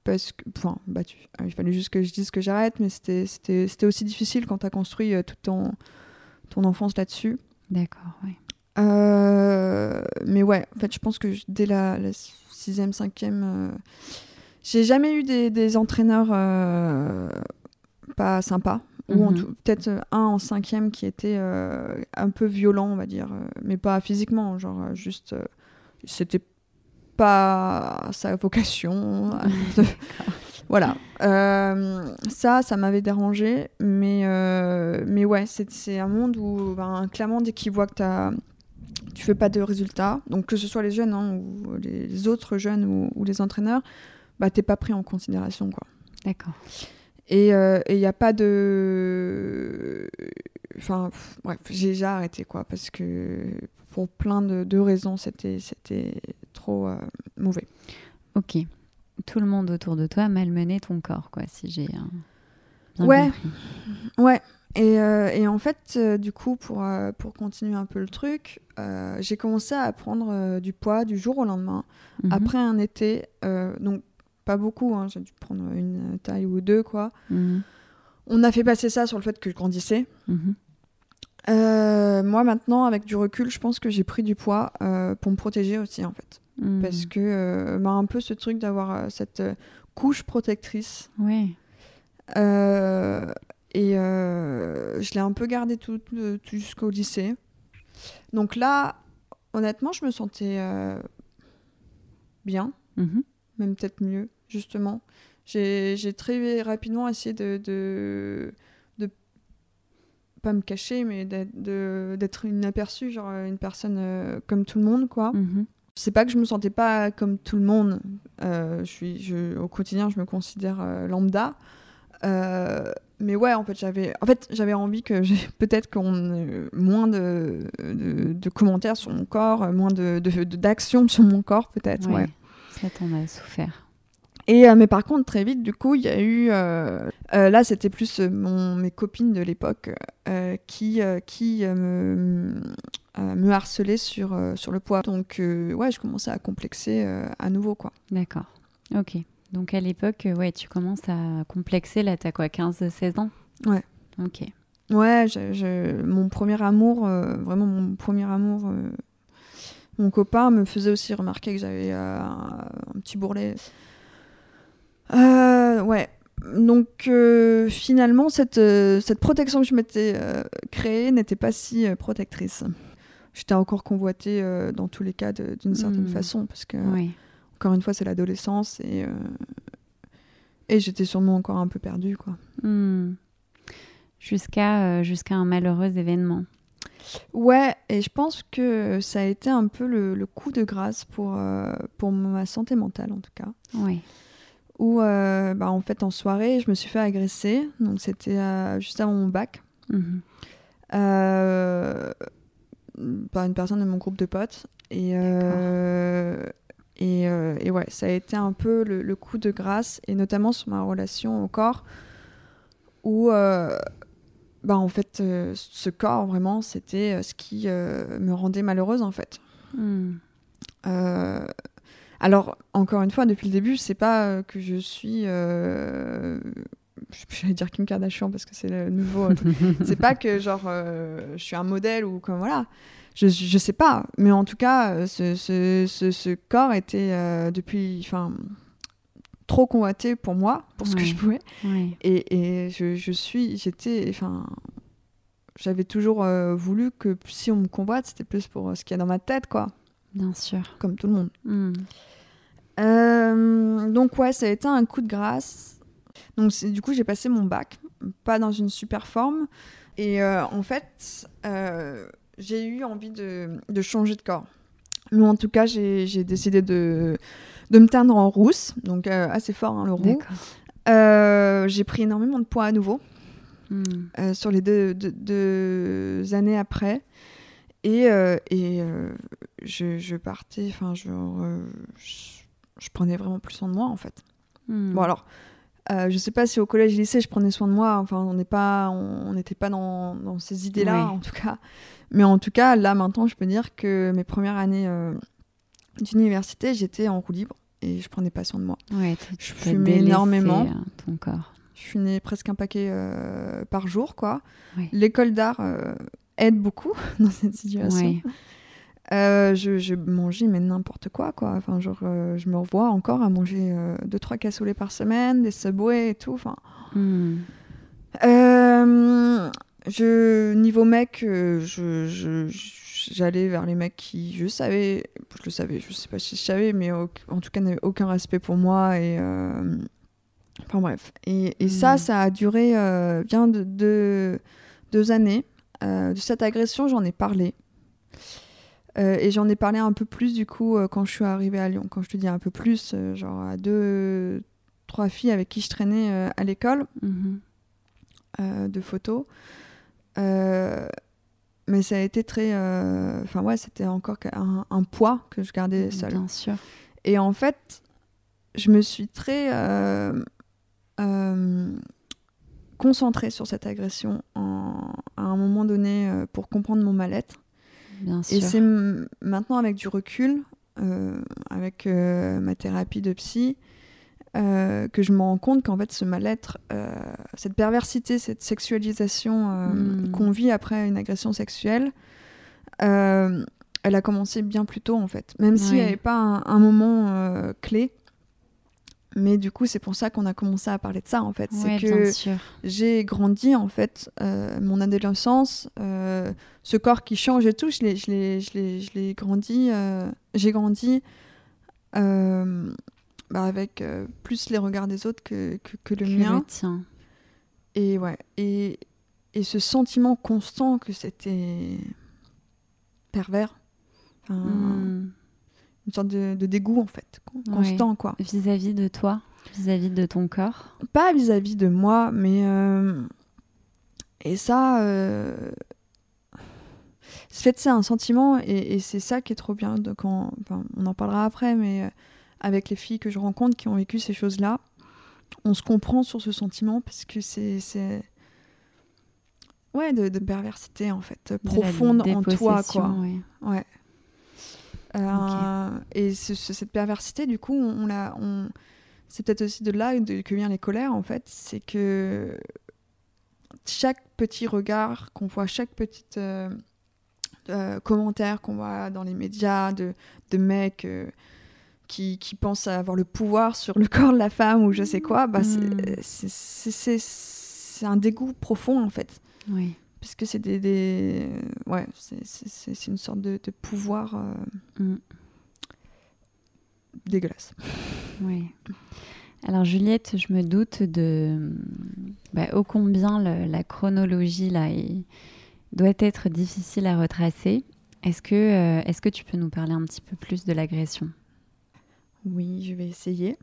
parce que, enfin, battu. Euh, il fallait juste que je dise que j'arrête, mais c'était aussi difficile quand tu as construit euh, toute ton, ton enfance là-dessus. D'accord, oui. Euh, mais ouais, en fait, je pense que dès la, la sixième, cinquième, j'ai jamais eu des, des entraîneurs pas sympas. Ou mhm. peut-être un en cinquième qui était un peu violent, on va dire, mais pas physiquement, genre juste, c'était pas sa vocation. voilà. Euh, ça, ça m'avait dérangé. Mais, euh, mais ouais, c'est un monde où, ben, clairement, dès qu'ils voient que as, tu fais pas de résultats, donc que ce soit les jeunes hein, ou les autres jeunes ou, les entraîneurs, bah, t'es pas pris en considération. quoi. D'accord. Et il euh, n'y a pas de. Enfin, ouais, j'ai déjà arrêté, quoi, parce que pour plein de, de raisons, c'était trop euh, mauvais. Ok. Tout le monde autour de toi a malmené ton corps, quoi, si j'ai bien ouais. compris. Ouais. Et, euh, et, en fait, euh, du coup, pour, pour continuer un peu le truc, j'ai commencé à prendre du poids du jour au lendemain, mhm. après un été. donc, pas beaucoup, hein, j'ai dû prendre une taille ou deux, quoi. Mhm. On a fait passer ça sur le fait que je grandissais. Mhm. Moi, maintenant, avec du recul, je pense que j'ai pris du poids pour me protéger aussi, en fait. Hmm. Parce que, bah, un peu ce truc d'avoir cette couche protectrice. Oui. et je l'ai un peu gardé tout, tout jusqu'au lycée. Donc là, honnêtement, je me sentais bien, mhm. même peut-être mieux, justement. J'ai très rapidement essayé de, de, pas me cacher, mais d'être inaperçue, genre une personne euh, comme tout le monde, quoi. Mhm. C'est pas que je me sentais pas comme tout le monde. Euh, je suis, je, au quotidien, je me considère euh, lambda. mais ouais, en fait, j'avais, en fait, j'avais envie que peut-être qu'on moins de, de, commentaires sur mon corps, moins de, d'actions sur mon corps, peut-être. Ouais. Ça, t'en as souffert. Et, euh, mais par contre, très vite, du coup, il y a eu. Euh, euh, là, c'était plus mon, mes copines de l'époque qui, qui me, me harcelaient sur, sur le poids. Donc, ouais, je commençais à complexer à nouveau, quoi. D'accord. Ok. Donc, à l'époque, ouais, tu commences à complexer. Là, t'as quoi, 15-16 ans? Ouais. Ok. Ouais, mon premier amour, vraiment mon premier amour mon copain me faisait aussi remarquer que j'avais un, petit bourrelet. Euh, ouais. Donc euh, finalement, cette, euh, cette protection que je m'étais créée n'était pas si protectrice. J'étais encore convoitée dans tous les cas d'une certaine hmm. façon, parce que, encore une fois, c'est l'adolescence et, et j'étais sûrement encore un peu perdue. quoi. Hmm. Jusqu'à jusqu'à un malheureux événement. Ouais, et je pense que ça a été un peu le, coup de grâce pour, pour ma santé mentale, en tout cas. Oui où euh, bah, en fait en soirée je me suis fait agresser. Donc c'était euh, juste avant mon bac. Mhm. euh, par une personne de mon groupe de potes. Et et, et, ouais ça a été un peu le, coup de grâce. Et notamment sur ma relation au corps où bah en fait ce corps vraiment c'était ce qui me rendait malheureuse en fait. Hmm. Alors, encore une fois, depuis le début, c'est pas euh, que je suis. Euh... J'allais dire Kim Kardashian parce que c'est le nouveau. c'est pas que, genre, euh, je suis un modèle ou comme. Voilà. Je, je sais pas. Mais en tout cas, ce, ce, ce, corps était euh, depuis. Enfin trop convoité pour moi, pour ce que je pouvais. Et, et je, je, suis, j'étais, enfin, j'avais toujours voulu que si on me convoite, c'était plus pour ce qu'il y a dans ma tête, quoi. Bien sûr. Comme tout le monde. Hmm. Euh, donc ouais, ça a été un coup de grâce. Donc du coup, j'ai passé mon bac, pas dans une super forme. Et euh, en fait, euh, j'ai eu envie de, de, changer de corps. Mais en tout cas, j'ai décidé de, de, me teindre en rousse, donc assez fort hein, le roux. j'ai pris énormément de poids à nouveau hmm. sur les deux, deux, années après. Et, et je, je, partais, enfin, je, je prenais vraiment plus soin de moi en fait. Hmm. Bon alors, euh, je sais pas si au collège, lycée, je prenais soin de moi. Enfin, on n'est pas, on n'était pas dans, dans ces idées-là en tout cas. Mais en tout cas, là maintenant, je peux dire que mes premières années euh, d'université, j'étais en roue libre et je prenais pas soin de moi. je fumais énormément. Euh, ton corps. Je fumais presque un paquet euh, par jour, quoi. L'école d'art aide beaucoup dans cette situation. Euh, je, mangeais mais n'importe quoi quoi. Enfin genre euh, je me revois encore à manger 2 euh, deux trois cassoulets par semaine des subways et tout enfin. Hmm. je niveau mec je, j'allais vers les mecs qui je savais je le savais je sais pas si je savais mais en tout cas n'avaient aucun respect pour moi et enfin bref. Et, et ça hmm. ça a duré bien de, de, deux années. De cette agression j'en ai parlé euh, et j'en ai parlé un peu plus du coup euh, quand je suis arrivée à Lyon. Quand je te dis un peu plus, euh, genre à deux, trois filles avec qui je traînais à l'école mhm. de photos. mais ça a été très. Enfin, ouais, c'était encore un, poids que je gardais seul. Bien sûr. Et en fait, je me suis très concentrée sur cette agression à un moment donné pour comprendre mon mal-être. Et c'est maintenant avec du recul, euh, avec euh, ma thérapie de psy, euh, que je me rends compte qu'en fait ce mal-être, cette perversité, cette sexualisation hmm. qu'on vit après une agression sexuelle, elle a commencé bien plus tôt en fait, même s'il n'y avait pas un, moment clé. Mais du coup, c'est pour ça qu'on a commencé à parler de ça en fait. c'est que j'ai grandi en fait, mon adolescence, ce corps qui change et tout, je l'ai grandi, j'ai grandi bah, avec euh, plus les regards des autres que, que, le mien. Et ouais, et, et ce sentiment constant que c'était pervers. Hmm. Une sorte de, dégoût en fait, constant quoi. Vis-à-vis de toi, vis-à-vis de ton corps Pas vis-à-vis de moi, mais. Euh, et ça. Euh... C'est un sentiment, et, et c'est ça qui est trop bien. De quand... Enfin, on en parlera après, mais euh, avec les filles que je rencontre qui ont vécu ces choses-là. On se comprend sur ce sentiment parce que c'est. Ouais, de, perversité en fait, profonde en toi, quoi. Ouais. Euh, et cette perversité, du coup, on, l'a. On... C'est peut-être aussi de là que vient les colères, en fait. C'est que chaque petit regard qu'on voit, chaque petit euh, euh, commentaire qu'on voit dans les médias de, de mecs qui, qui pense avoir le pouvoir sur le corps de la femme ou je sais quoi, bah, c'est un dégoût profond en fait. Oui. Parce que c'est des, des, Ouais, c'est une sorte de, de pouvoir euh, hmm. dégueulasse. Oui. Alors Juliette, je me doute de bah, ô combien la chronologie là doit être difficile à retracer. Est-ce que, euh, est-ce que tu peux nous parler un petit peu plus de l'agression? Oui, je vais essayer.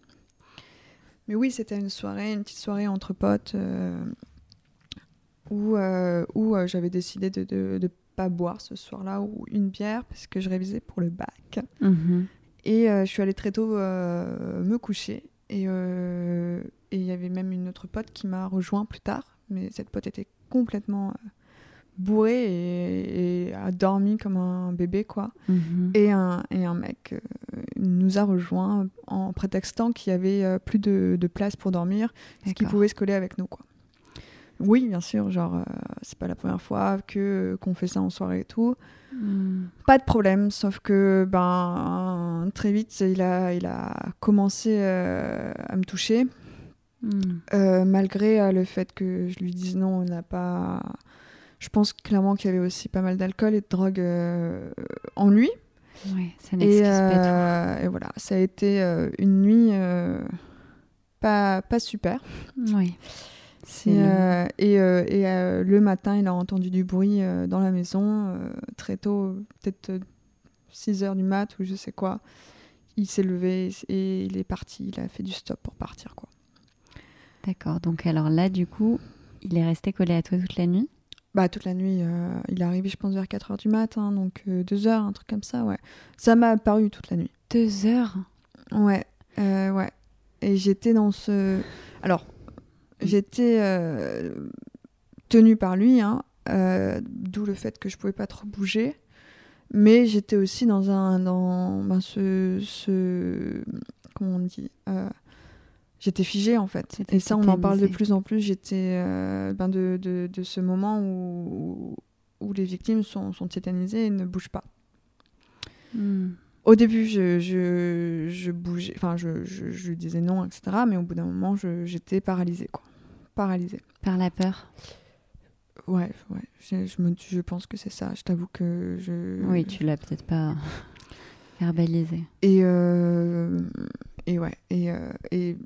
Mais oui, c'était une soirée, une petite soirée entre potes euh, où, euh, où euh, j'avais décidé de ne pas boire ce soir-là ou une bière parce que je révisais pour le bac. Mhm. Et je suis allée très tôt me coucher. Et il y avait même une autre pote qui m'a rejoint plus tard. Mais cette pote était complètement bourré et, a dormi comme un bébé, quoi. Mhm. Et, un, et un mec euh, nous a rejoint en prétextant qu'il y avait euh, plus de, de, place pour dormir, ce qui pouvait se coller avec nous, quoi. Oui, bien sûr, genre, euh, c'est pas la première fois que qu'on fait ça en soirée et tout. Hmm. Pas de problème, sauf que ben très vite, il a, il a commencé à me toucher. Hmm. malgré le fait que je lui dise non, on n'a pas je pense clairement qu'il y avait aussi pas mal d'alcool et de drogue euh, en lui. Ouais, ça n'excuse pas tout. Euh, et voilà, ça a été euh, une nuit pas, pas super. Oui. Et, et le matin, il a entendu du bruit dans la maison, très tôt, peut-être 6 heures du mat ou je sais quoi. Il s'est levé et il est parti, il a fait du stop pour partir. quoi. D'accord, donc alors là, du coup, il est resté collé à toi toute la nuit? Bah, toute la nuit. Euh, il est arrivé, je pense, vers 4 h du matin, donc 2 euh, heures, un truc comme ça, ouais. Ça m'a paru toute la nuit. 2 heures? Ouais, euh, ouais. Et j'étais dans ce. Alors, j'étais tenue par lui, hein, d'où le fait que je pouvais pas trop bouger. Mais j'étais aussi dans un. Dans ben, ce, ce. Comment on dit J'étéfigée en fait. Et ça, on en parle de plus en plus. J'étais euh, ben de, de, de, ce moment où, où les victimes sont, sont tétanisées et ne bougent pas. Hmm. Au début, je, je, je bougeais, enfin, je, je, je, disais non, etc. Mais au bout d'un moment, j'étais paralysée, quoi. Paralysée. Par la peur Ouais, ouais. Je, je, me, je pense que c'est ça. Je t'avoue que je. Oui, tu l'as peut-être pas verbalisé. Et, euh, et ouais. Et, euh, et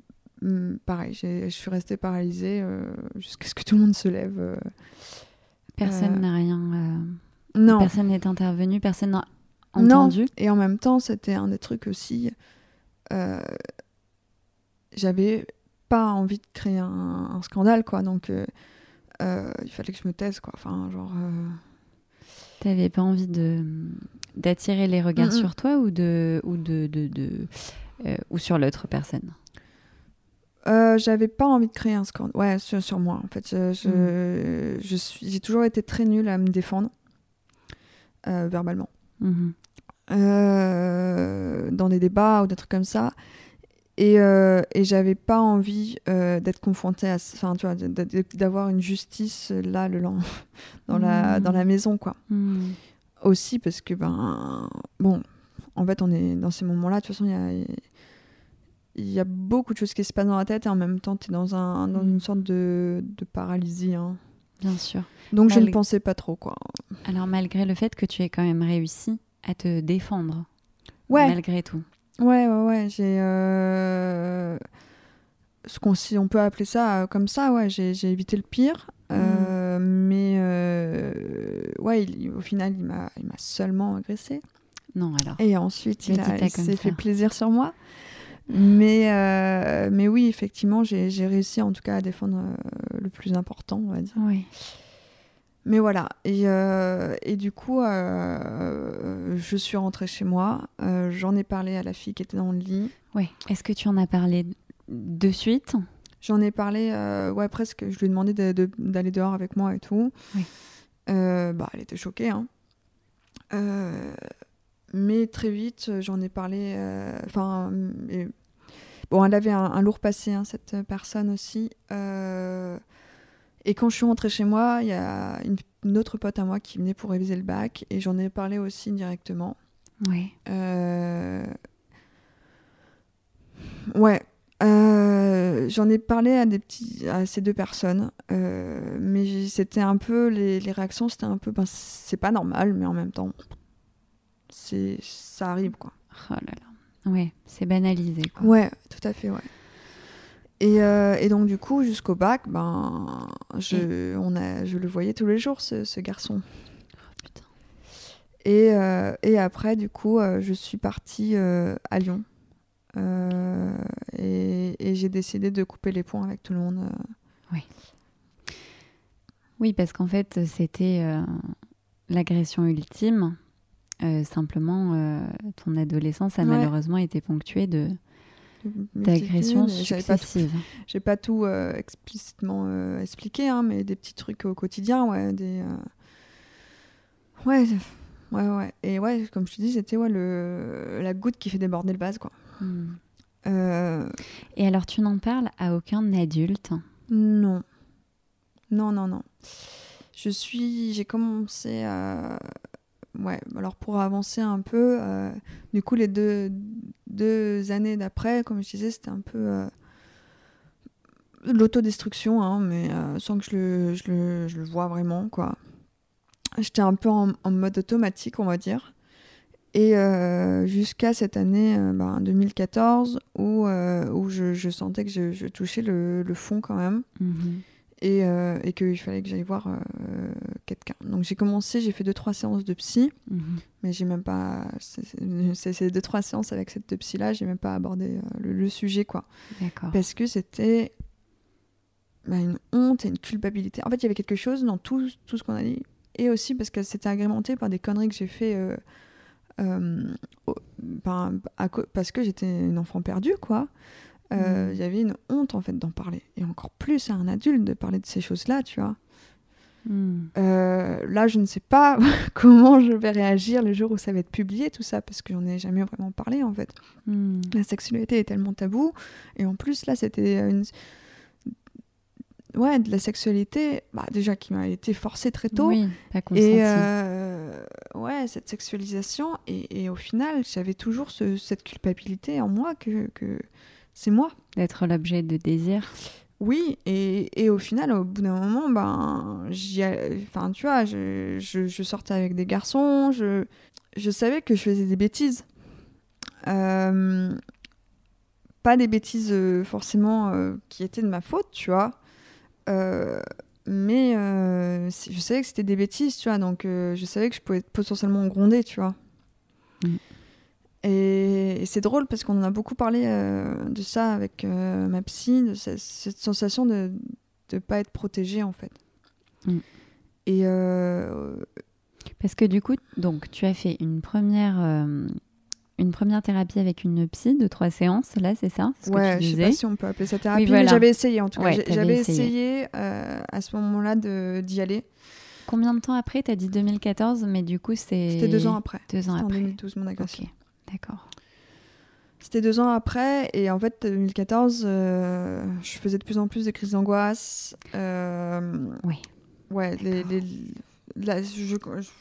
Mm, pareil, je suis restée paralysée euh, jusqu'à ce que tout le monde se lève. Personne n'a rien. non. Personne n'est intervenu, personne n'a entendu. Non. Et en même temps, c'était un des trucs aussi. J'avais pas envie de créer un, scandale, quoi. Donc, il fallait que je me taise, quoi. Enfin, genre. T'avais pas envie de d'attirer les regards sur toi ou de ou de, de, de ou sur l'autre personne? Euh, j'avais pas envie de créer un scandale. Ouais, sur, sur moi, en fait. Je, je, mm. suis, j'ai toujours été très nulle à me défendre euh, verbalement. Mm-hmm. Euh, dans des débats ou des trucs comme ça. Et, euh, et j'avais pas envie euh, d'être confrontée à. Enfin, tu vois, d'avoir une justice là, le dans, la, dans la maison, quoi. Hmm. Aussi parce que, ben. Bon, en fait, on est dans ces moments-là. De toute façon, il y a, y a beaucoup de choses qui se passent dans la tête et en même temps, tu es dans, un, dans une hmm. sorte de, de paralysie. Hein. Bien sûr. Donc, je ne pensais pas trop, quoi. Alors, malgré le fait que tu aies quand même réussi à te défendre. Ouais. Malgré tout. Ouais, ouais, ouais. J'ai. Euh, ce qu'on si on peut appeler ça euh, comme ça, ouais. J'ai évité le pire. Euh, mm. Mais ouais, au final, il m'a seulement agressé. Non, alors. Et ensuite, il, s'est fait plaisir sur moi. Mais, mais oui, effectivement, j'ai réussi en tout cas à défendre le plus important, on va dire. Oui. Mais voilà, et, euh, et du coup, euh, je suis rentrée chez moi, euh, j'en ai parlé à la fille qui était dans le lit. Oui, est-ce que tu en as parlé de suite? J'en ai parlé, ouais, presque, je lui ai demandé d'aller dehors avec moi et tout. Oui. bah, elle était choquée, hein. mais très vite, j'en ai parlé, enfin, bon, elle avait un, un lourd passé, hein, cette personne aussi. Et quand je suis rentrée chez moi, il y a une, autre pote à moi qui venait pour réviser le bac et j'en ai parlé aussi directement. Oui. Euh, ouais. Euh, j'en ai parlé à, des petits, à ces deux personnes, euh, mais c'était un peu les, les réactions, c'était un peu, ben, c'est pas normal, mais en même temps, c'est ça arrive quoi. Oh là là. Ouais, c'est banalisé quoi. Ouais, tout à fait, ouais. Euh, et, donc, du coup, jusqu'au bac, ben, je, on a, je le voyais tous les jours, ce, garçon. Oh, et, euh, et, après, du coup, euh, je suis partie à Lyon. et, et j'ai décidé de couper les ponts avec tout le monde. Oui. Oui, parce qu'en fait, c'était l'agression ultime. simplement, ton adolescence a malheureusement été ponctuée de d'agressions successives. J'ai pas tout euh, explicitement euh, expliqué, hein, mais des petits trucs au quotidien, ouais, des... Euh, ouais, ouais, ouais. Et ouais, comme je te dis, c'était ouais, le... la goutte qui fait déborder le vase, quoi. Hmm. Et alors, tu n'en parles à aucun adulte? Non. Non, non, non. Je suis... J'ai commencé à ouais, alors pour avancer un peu, euh, du coup, les deux, deux années d'après, comme je disais, c'était un peu euh, l'autodestruction, hein, mais euh, sans que je le, je, le, je le, vois vraiment, quoi. J'étais un peu en, mode automatique, on va dire. Et jusqu'à cette année, ben, 2014, où, où je, je, sentais que je, touchais le, le, fond quand même. Mm-hmm et, euh, et qu'il fallait que j'aille voir euh, quelqu'un. Donc j'ai commencé, j'ai fait deux trois séances de psy, mhm. mais j'ai même pas c'est deux trois séances avec cette psy là, j'ai même pas abordé euh, le, sujet quoi. Parce que c'était bah, une honte et une culpabilité. En fait, il y avait quelque chose dans tout, tout ce qu'on a dit, et aussi parce que c'était agrémenté par des conneries que j'ai fait. parce que j'étais une enfant perdue, quoi. Euh, y avait une honte en fait d'en parler. Et encore plus à un adulte de parler de ces choses-là, tu vois. Hmm. Euh, là, je ne sais pas comment je vais réagir le jour où ça va être publié, tout ça, parce que j'en ai jamais vraiment parlé en fait. Hmm. La sexualité est tellement tabou. Et en plus, là, c'était une. Ouais, de la sexualité, bah, déjà qui m'a été forcée très tôt. Oui, Et euh, ouais, cette sexualisation. Et, et au final, j'avais toujours ce, cette culpabilité en moi que, que c'est moi. D'être l'objet de désir. Oui, et, et, au final, au bout d'un moment, ben, enfin, tu vois, je, je, sortais avec des garçons, je, je savais que je faisais des bêtises. Euh, pas des bêtises euh, forcément euh, qui étaient de ma faute, tu vois. mais je savais que c'était des bêtises, tu vois, donc je savais que je pouvais potentiellement gronder, tu vois. Mm. Et, c'est drôle parce qu'on en a beaucoup parlé euh, de ça avec euh, ma psy, de cette, sensation de ne pas être protégée en fait. Mm. Et euh, parce que du coup, donc tu as fait une première une première thérapie avec une psy de trois séances, là, c'est ça ce Ouais, je sais pas si on peut appeler ça thérapie, mais j'avais essayé en tout cas. j'avais essayé, à ce moment-là d'y aller. Combien de temps après Tu as dit 2014, mais du coup, c'est. C'était deux ans après. Deux ans après. en 2012, mon agression. D'accord. C'était deux ans après, et en fait, 2014, je faisais de plus en plus de crises d'angoisse. oui. Ouais, les, là, je,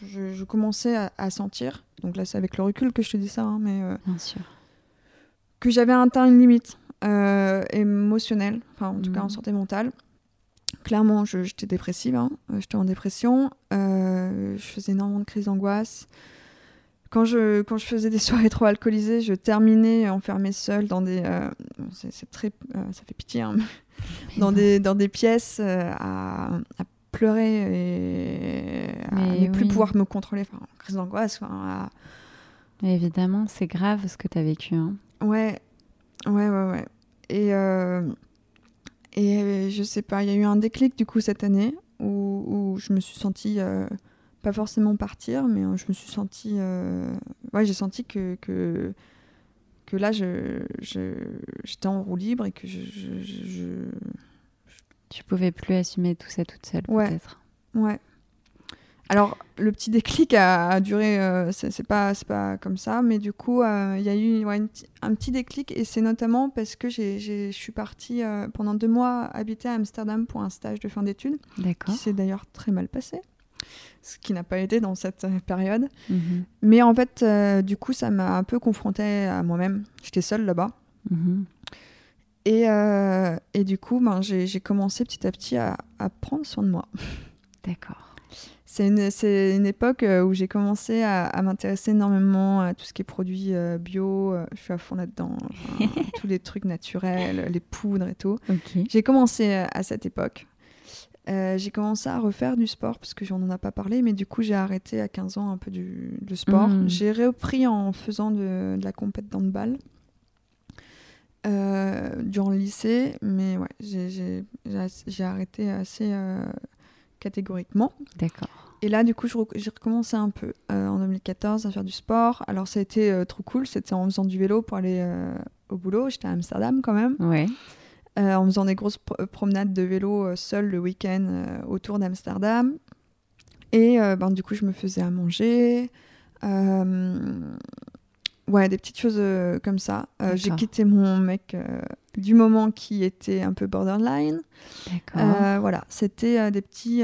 je, commençais à, sentir, donc là c'est avec le recul que je te dis ça, hein, mais Bien sûr. que j'avais atteint une limite émotionnelle, enfin en tout cas en mmh. santé mentale clairement, j'étais dépressive, hein. euh, j'étais en dépression, euh, je faisais énormément de crises d'angoisse. Quand je, quand je faisais des soirées trop alcoolisées, je terminais enfermée seule dans des. Euh, c'est très, ça fait pitié, hein, dans, des, dans des pièces à, à, pleurer et à ne plus pouvoir me contrôler. Enfin, crise d'angoisse. Évidemment, c'est grave ce que tu as vécu. Hein. Ouais, ouais, ouais, ouais. Et. Et euh, je sais pas, il y a eu un déclic du coup cette année où, où je me suis sentie, euh, pas forcément partir, mais euh, je me suis sentie. ouais, j'ai senti que, que, que là, je, j'étais en roue libre et que je, je, Tu pouvais plus assumer tout ça toute seule, ouais. peut-être. Ouais. Alors, le petit déclic a, duré, euh, c'est pas, pas comme ça, mais du coup, euh, il y a eu un petit déclic, et c'est notamment parce que je suis partie euh, pendant deux mois habiter à Amsterdam pour un stage de fin d'études, qui s'est d'ailleurs très mal passé, ce qui n'a pas été dans cette période. Mhm. Mais en fait, du coup, ça m'a un peu confrontée à moi-même. J'étais seule là-bas. Mhm. Et, et, du coup, ben, j'ai commencé petit à petit à, à prendre soin de moi. D'accord. C'est une, une, époque euh, où j'ai commencé à, m'intéresser énormément à tout ce qui est produits euh, bio. Euh, je suis à fond là-dedans. tous les trucs naturels, les poudres et tout. J'ai commencé à cette époque. J'ai commencé à refaire du sport parce que j'en en ai pas parlé, mais du coup j'ai arrêté à 15 ans un peu du, sport. Hmm. J'ai repris en faisant de, la compète d'handball durant le lycée, mais ouais, j'ai arrêté assez catégoriquement. D'accord. Et là, du coup, j'ai recommencé un peu euh, en 2014 à faire du sport. Alors, ça a été euh, trop cool. C'était en faisant du vélo pour aller euh, au boulot. J'étais à Amsterdam quand même. Ouais. En faisant des grosses promenades de vélo seul le week-end autour d'Amsterdam. Et ben, du coup, je me faisais à manger. Ouais, des petites choses euh, comme ça. Euh, j'ai quitté mon mec euh, du moment qui était un peu borderline. D'accord. voilà, c'était des, petits,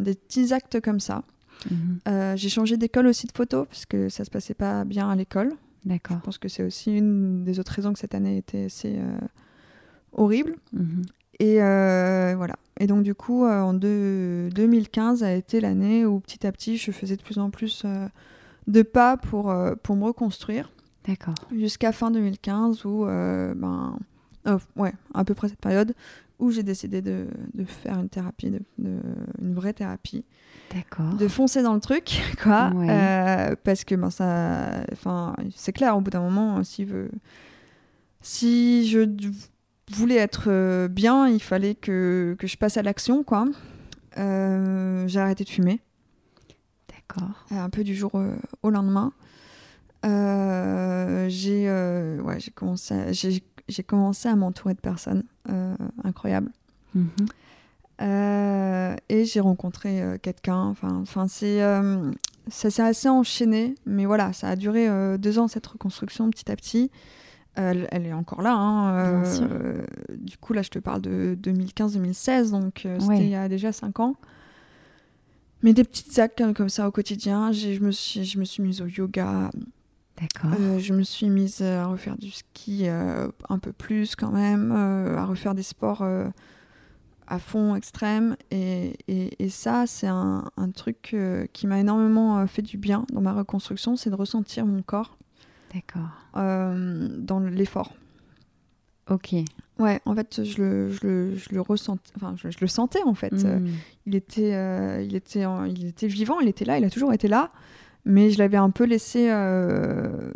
des petits actes comme ça. Mhm. j'ai changé d'école aussi de photo parce que ça se passait pas bien à l'école. D'accord. Je pense que c'est aussi une des autres raisons que cette année était assez horrible. Mhm. Et voilà. Et donc, du coup, en 2015 a été l'année où petit à petit, je faisais de plus en plus de pas pour, pour me reconstruire. D'accord. Jusqu'à fin 2015 où, euh, ben, ouais, à peu près cette période où j'ai décidé de, de, faire une thérapie, de, une vraie thérapie. D'accord. De foncer dans le truc, quoi. Euh, parce que ben, ça, enfin, c'est clair, au bout d'un moment, si, veut, si je voulais être euh, bien, il fallait que, que je passe à l'action, quoi. j'ai arrêté de fumer. D'accord. Un peu du jour au lendemain. Euh, j'ai euh, ouais, commencé, à, j'ai, commencé à m'entourer de personnes euh, incroyables. Mhm. et j'ai rencontré quelqu'un. Enfin, enfin c'est, ça s'est assez enchaîné, mais voilà, ça a duré deux ans cette reconstruction petit à petit. Elle, elle, est encore là. Hein, du coup, là, je te parle de 2015-2016, donc c'était il y a déjà cinq ans. Mais des petites actes comme ça au quotidien. je, me suis, je me suis mise au yoga, D'accord. Euh, je me suis mise à refaire du ski euh, un peu plus quand même, euh, à refaire des sports à fond extrême. Et, et, ça, c'est un, un, truc qui m'a énormément fait du bien dans ma reconstruction, c'est de ressentir mon corps. D'accord. dans l'effort. Ok. Ouais, en fait, je le, je le, je le ressentais, enfin, je, le sentais en fait. Hmm. il, était, il, était, il était vivant, il était là, il a toujours été là mais je l'avais un peu laissé. Euh,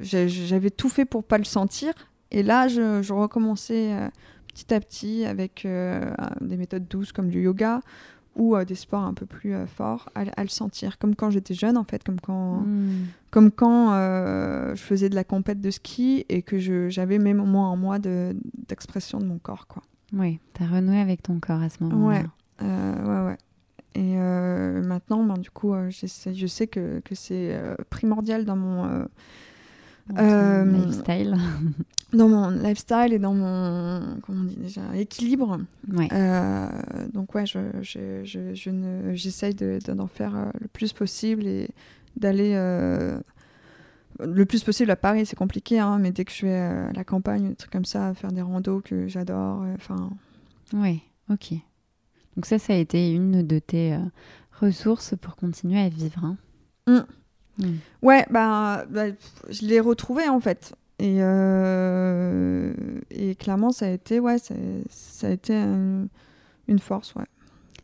j'avais tout fait pour pas le sentir. Et là, je, recommençais euh, petit à petit avec euh, des méthodes douces comme du yoga ou des sports un peu plus forts à, le sentir. Comme quand j'étais jeune, en fait, comme quand, hmm. comme quand je faisais de la compète de ski et que j'avais même au moins un mois d'expression de, mon corps. Quoi. Oui, tu as renoué avec ton corps à ce moment-là. Ouais, ouais, ouais. Et maintenant, ben, du coup, je sais, je sais que, que c'est primordial dans mon, dans lifestyle Dans mon lifestyle et dans mon comment on dit déjà, équilibre. donc ouais, je, je, je, je ne, j'essaye d'en faire le plus possible et d'aller le plus possible à Paris, c'est compliqué, hein, mais dès que je vais à la campagne, des trucs comme ça, faire des randos que j'adore, enfin. oui, ok. Donc ça, ça a été une de tes euh, ressources pour continuer à vivre. Hein. Mmh. Mmh. Ouais, bah, bah, je l'ai retrouvé en fait. Et, euh, et clairement, ça a été, ouais, ça, ça a été une force, ouais.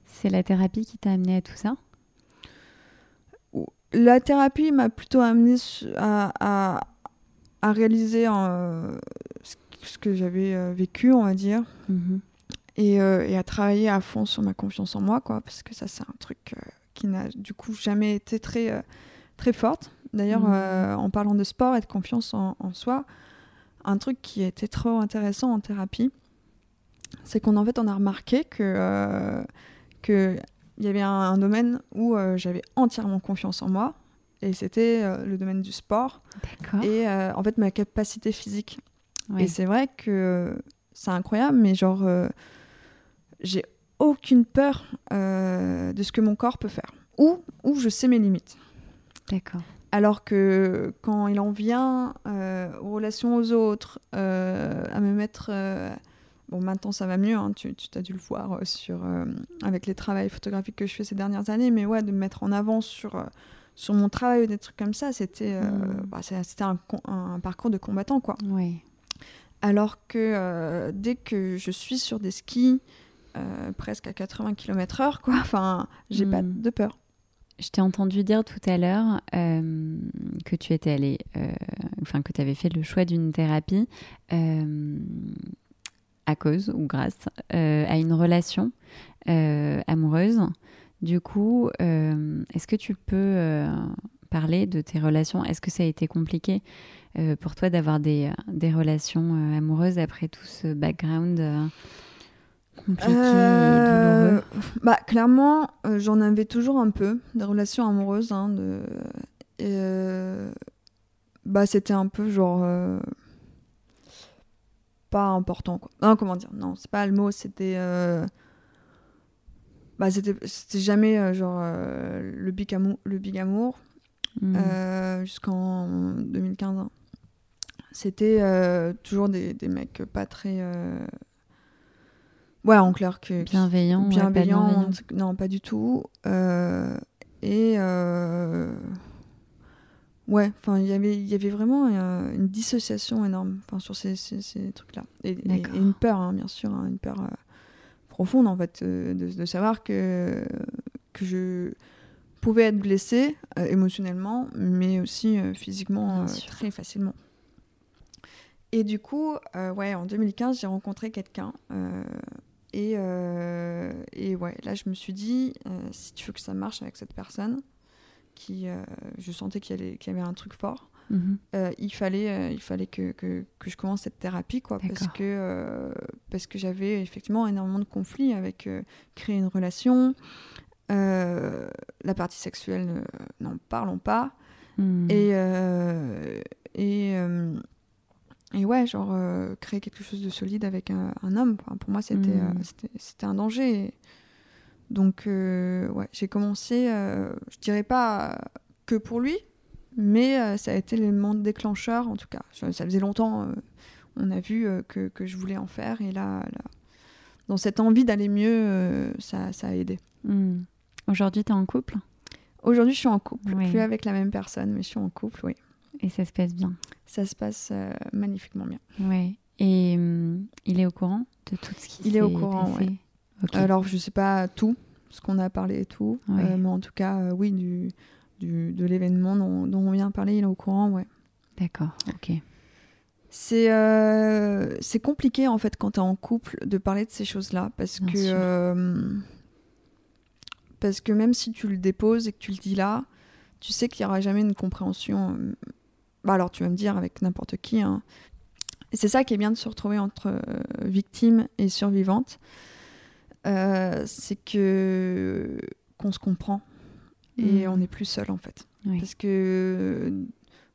C'est la thérapie qui t'a amené à tout ça? La thérapie m'a plutôt amené à, à, réaliser euh, ce que j'avais euh, vécu, on va dire, euh, et, à travailler à fond sur ma confiance en moi, quoi, parce que ça, c'est un truc qui n'a du coup jamais été très, très forte. D'ailleurs, mhm. en parlant de sport et de confiance en, soi, un truc qui était trop intéressant en thérapie, c'est qu'on en fait, on a remarqué que, que il y avait un, domaine où euh, j'avais entièrement confiance en moi, et c'était euh, le domaine du sport. Et euh, en fait, ma capacité physique. Et c'est vrai que c'est incroyable, mais genre, j'ai aucune peur de ce que mon corps peut faire, ou, ou je sais mes limites. D'accord. Alors que quand il en vient aux relations aux autres, à me mettre Bon, maintenant ça va mieux, hein, tu, tu as dû le voir euh, sur, euh, avec les travaux photographiques que je fais ces dernières années, mais ouais, de me mettre en avant sur, euh, sur mon travail ou des trucs comme ça, c'était mm. bah, c'était un, un, parcours de combattant, quoi. Oui. Alors que dès que je suis sur des skis presque à 80 km/h, quoi, enfin, j'ai pas mm. de peur. Je t'ai entendu dire tout à l'heure que tu étais allé, enfin que tu avais fait le choix d'une thérapie à cause ou grâce euh, à une relation euh, amoureuse. Du coup, euh, est-ce que tu peux parler de tes relations? Est-ce que ça a été compliqué pour toi d'avoir des, des relations amoureuses après tout ce background compliqué et douloureux? Bah, Clairement, j'en avais toujours un peu, des relations amoureuses. Hein, de... bah, C'était un peu genre pas important quoi. Non, comment dire? Non, c'est pas le mot, c'était euh, bah c'était jamais euh, genre euh, le big amour le big amour jusqu'en 2015. Hein. C'était toujours des, des, mecs pas très ouais, en clair que bienveillant, bienveillant, non, pas du tout. et Ouais, enfin, il y avait vraiment euh, une dissociation énorme sur ces, ces, trucs-là. Et, une peur, hein, bien sûr, hein, une peur euh, profonde, en fait, euh, de, savoir que, que je pouvais être blessée émotionnellement, mais aussi physiquement très facilement. Et du coup, ouais, en 2015, j'ai rencontré quelqu'un. Et, et ouais, là, je me suis dit, si tu veux que ça marche avec cette personne, qui, euh, je sentais qu'il y, avait un truc fort. Mhm. Euh, il fallait, euh, il fallait que, que, que, je commence cette thérapie, quoi, parce que, parce que j'avais effectivement énormément de conflits avec créer une relation. la partie sexuelle, n'en parlons pas. Mhm. Et, et, et ouais, genre, créer quelque chose de solide avec un, homme, pour moi, c'était c'était un danger. Donc, euh, ouais, j'ai commencé, euh, je dirais pas que pour lui, mais euh, ça a été l'élément déclencheur, en tout cas. Ça faisait longtemps, on a vu que, que, je voulais en faire, et là, dans cette envie d'aller mieux, ça, ça, a aidé. Hmm. Aujourd'hui, tu es en couple? Aujourd'hui, je suis en couple, plus avec la même personne, mais je suis en couple, oui. Et ça se passe bien Ça se passe magnifiquement bien. Oui. Et hum, il est au courant de tout ce qui s'est Il est au courant, oui. Alors, je sais pas tout, ce qu'on a parlé et tout, euh, mais en tout cas, euh, oui, du, du, de l'événement dont, dont, on vient de parler, il est au courant, ouais. D'accord, ok. C'est euh, c'est compliqué, en fait, quand tu es en couple, de parler de ces choses-là, parce que... parce que même si tu le déposes et que tu le dis là, tu sais qu'il n'y aura jamais une compréhension. Bah alors, tu vas me dire avec n'importe qui. Hein. C'est ça qui est bien de se retrouver entre victime et survivante. Euh, c'est que qu'on se comprend et mm. on n'est plus seul en fait. Parce que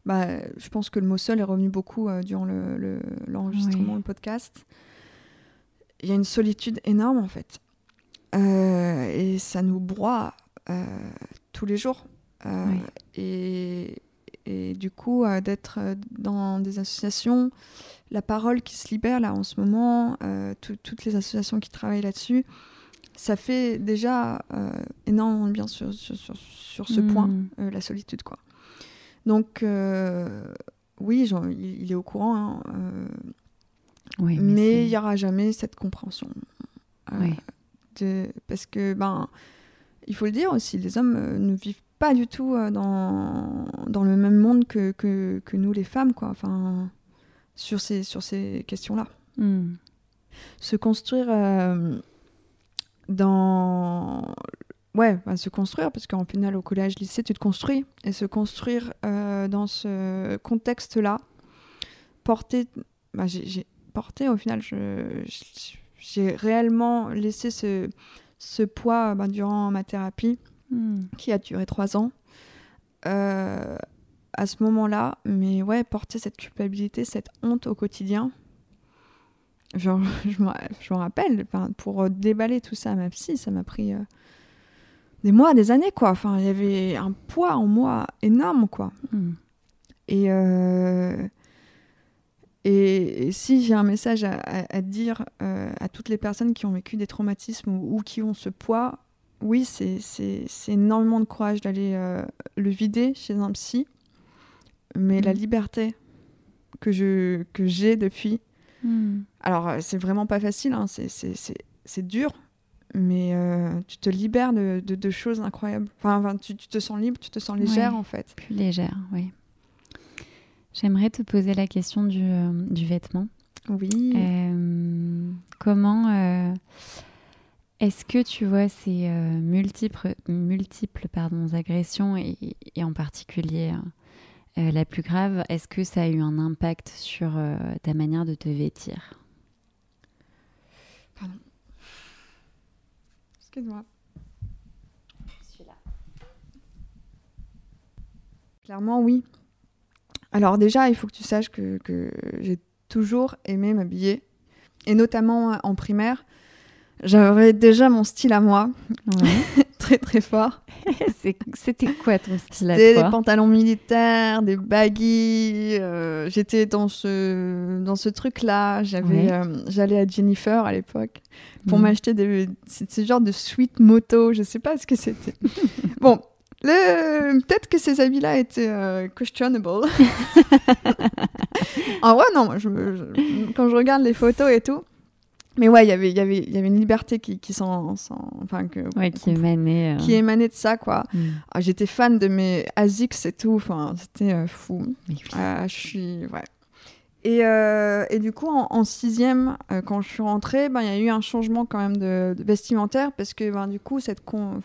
bah, je pense que le mot seul est revenu beaucoup durant l'enregistrement, le, le podcast. Il y a une solitude énorme en fait. et ça nous broie tous les jours. et, et, du coup, d'être dans des associations, la parole qui se libère là en ce moment, toutes les associations qui travaillent là-dessus, ça fait déjà euh, énormément bien sur, sur, sur, ce point, hmm. euh, la solitude. quoi. Donc, euh, oui, il, est au courant, hein, mais il n'y aura jamais cette compréhension. De, parce que, ben, il faut le dire aussi, les hommes ne vivent pas du tout dans, dans le même monde que, que, que, nous, les femmes, quoi. Enfin, sur ces, sur ces questions-là. Hmm. Se construire dans ouais, se construire, parce qu'en final, au collège, lycée, tu te construis. Et se construire euh, dans ce contexte-là, porter. Bah, j'ai porté, au final, j'ai réellement laissé ce, ce poids bah, durant ma thérapie, hmm. qui a duré trois ans. Euh, à ce moment-là, mais ouais, porter cette culpabilité, cette honte au quotidien, Genre, je me rappelle, pour euh, déballer tout ça à ma psy, ça m'a pris euh, des mois, des années, quoi. Enfin, il y avait un poids en moi énorme, quoi. Hmm. Et, euh, et, si j'ai un message à, dire à toutes les personnes qui ont vécu des traumatismes ou, qui ont ce poids, oui, c'est énormément de courage d'aller le vider chez un psy. Mais la hmm. liberté que j'ai que depuis, Hmm. Alors, euh, c'est vraiment pas facile, hein. c'est dur, mais euh, tu te libères de, de, choses incroyables. Enfin, tu, tu, te sens libre, tu te sens légère en fait. Plus légère, oui. J'aimerais te poser la question du, euh, du vêtement. Oui. comment est-ce que tu vois ces multiples, multiples pardon, agressions et, en particulier euh, la plus grave, est-ce que ça a eu un impact sur euh, ta manière de te vêtir? Pardon. Excuse-moi. Clairement, oui. Alors déjà, il faut que tu saches que j'ai toujours aimé m'habiller, et notamment en primaire. J'avais déjà mon style à moi, très très fort. C'était quoi ton style à toi C'était des pantalons militaires, des baggy. Euh, j'étais dans ce, dans ce truc-là. J'avais, euh, J'allais à Jennifer à l'époque pour mhm. m'acheter des, ce genre de sweet moto. Je sais pas ce que c'était. bon, peut-être que ces habits-là étaient euh, questionable. en vrai, non. quand je regarde les photos et tout, mais ouais, y il y avait, y avait une liberté qui, qui s'en, enfin que, qui émanait, euh. qui émanait de ça quoi. Mm. Ah, j'étais fan de mes Asics et tout, enfin c'était euh, fou. Ah, je suis, ouais. Et, euh, et, du coup, en, sixième, quand je suis rentrée, ben, il y a eu un changement quand même de, vestimentaire parce que ben, du coup, cette con...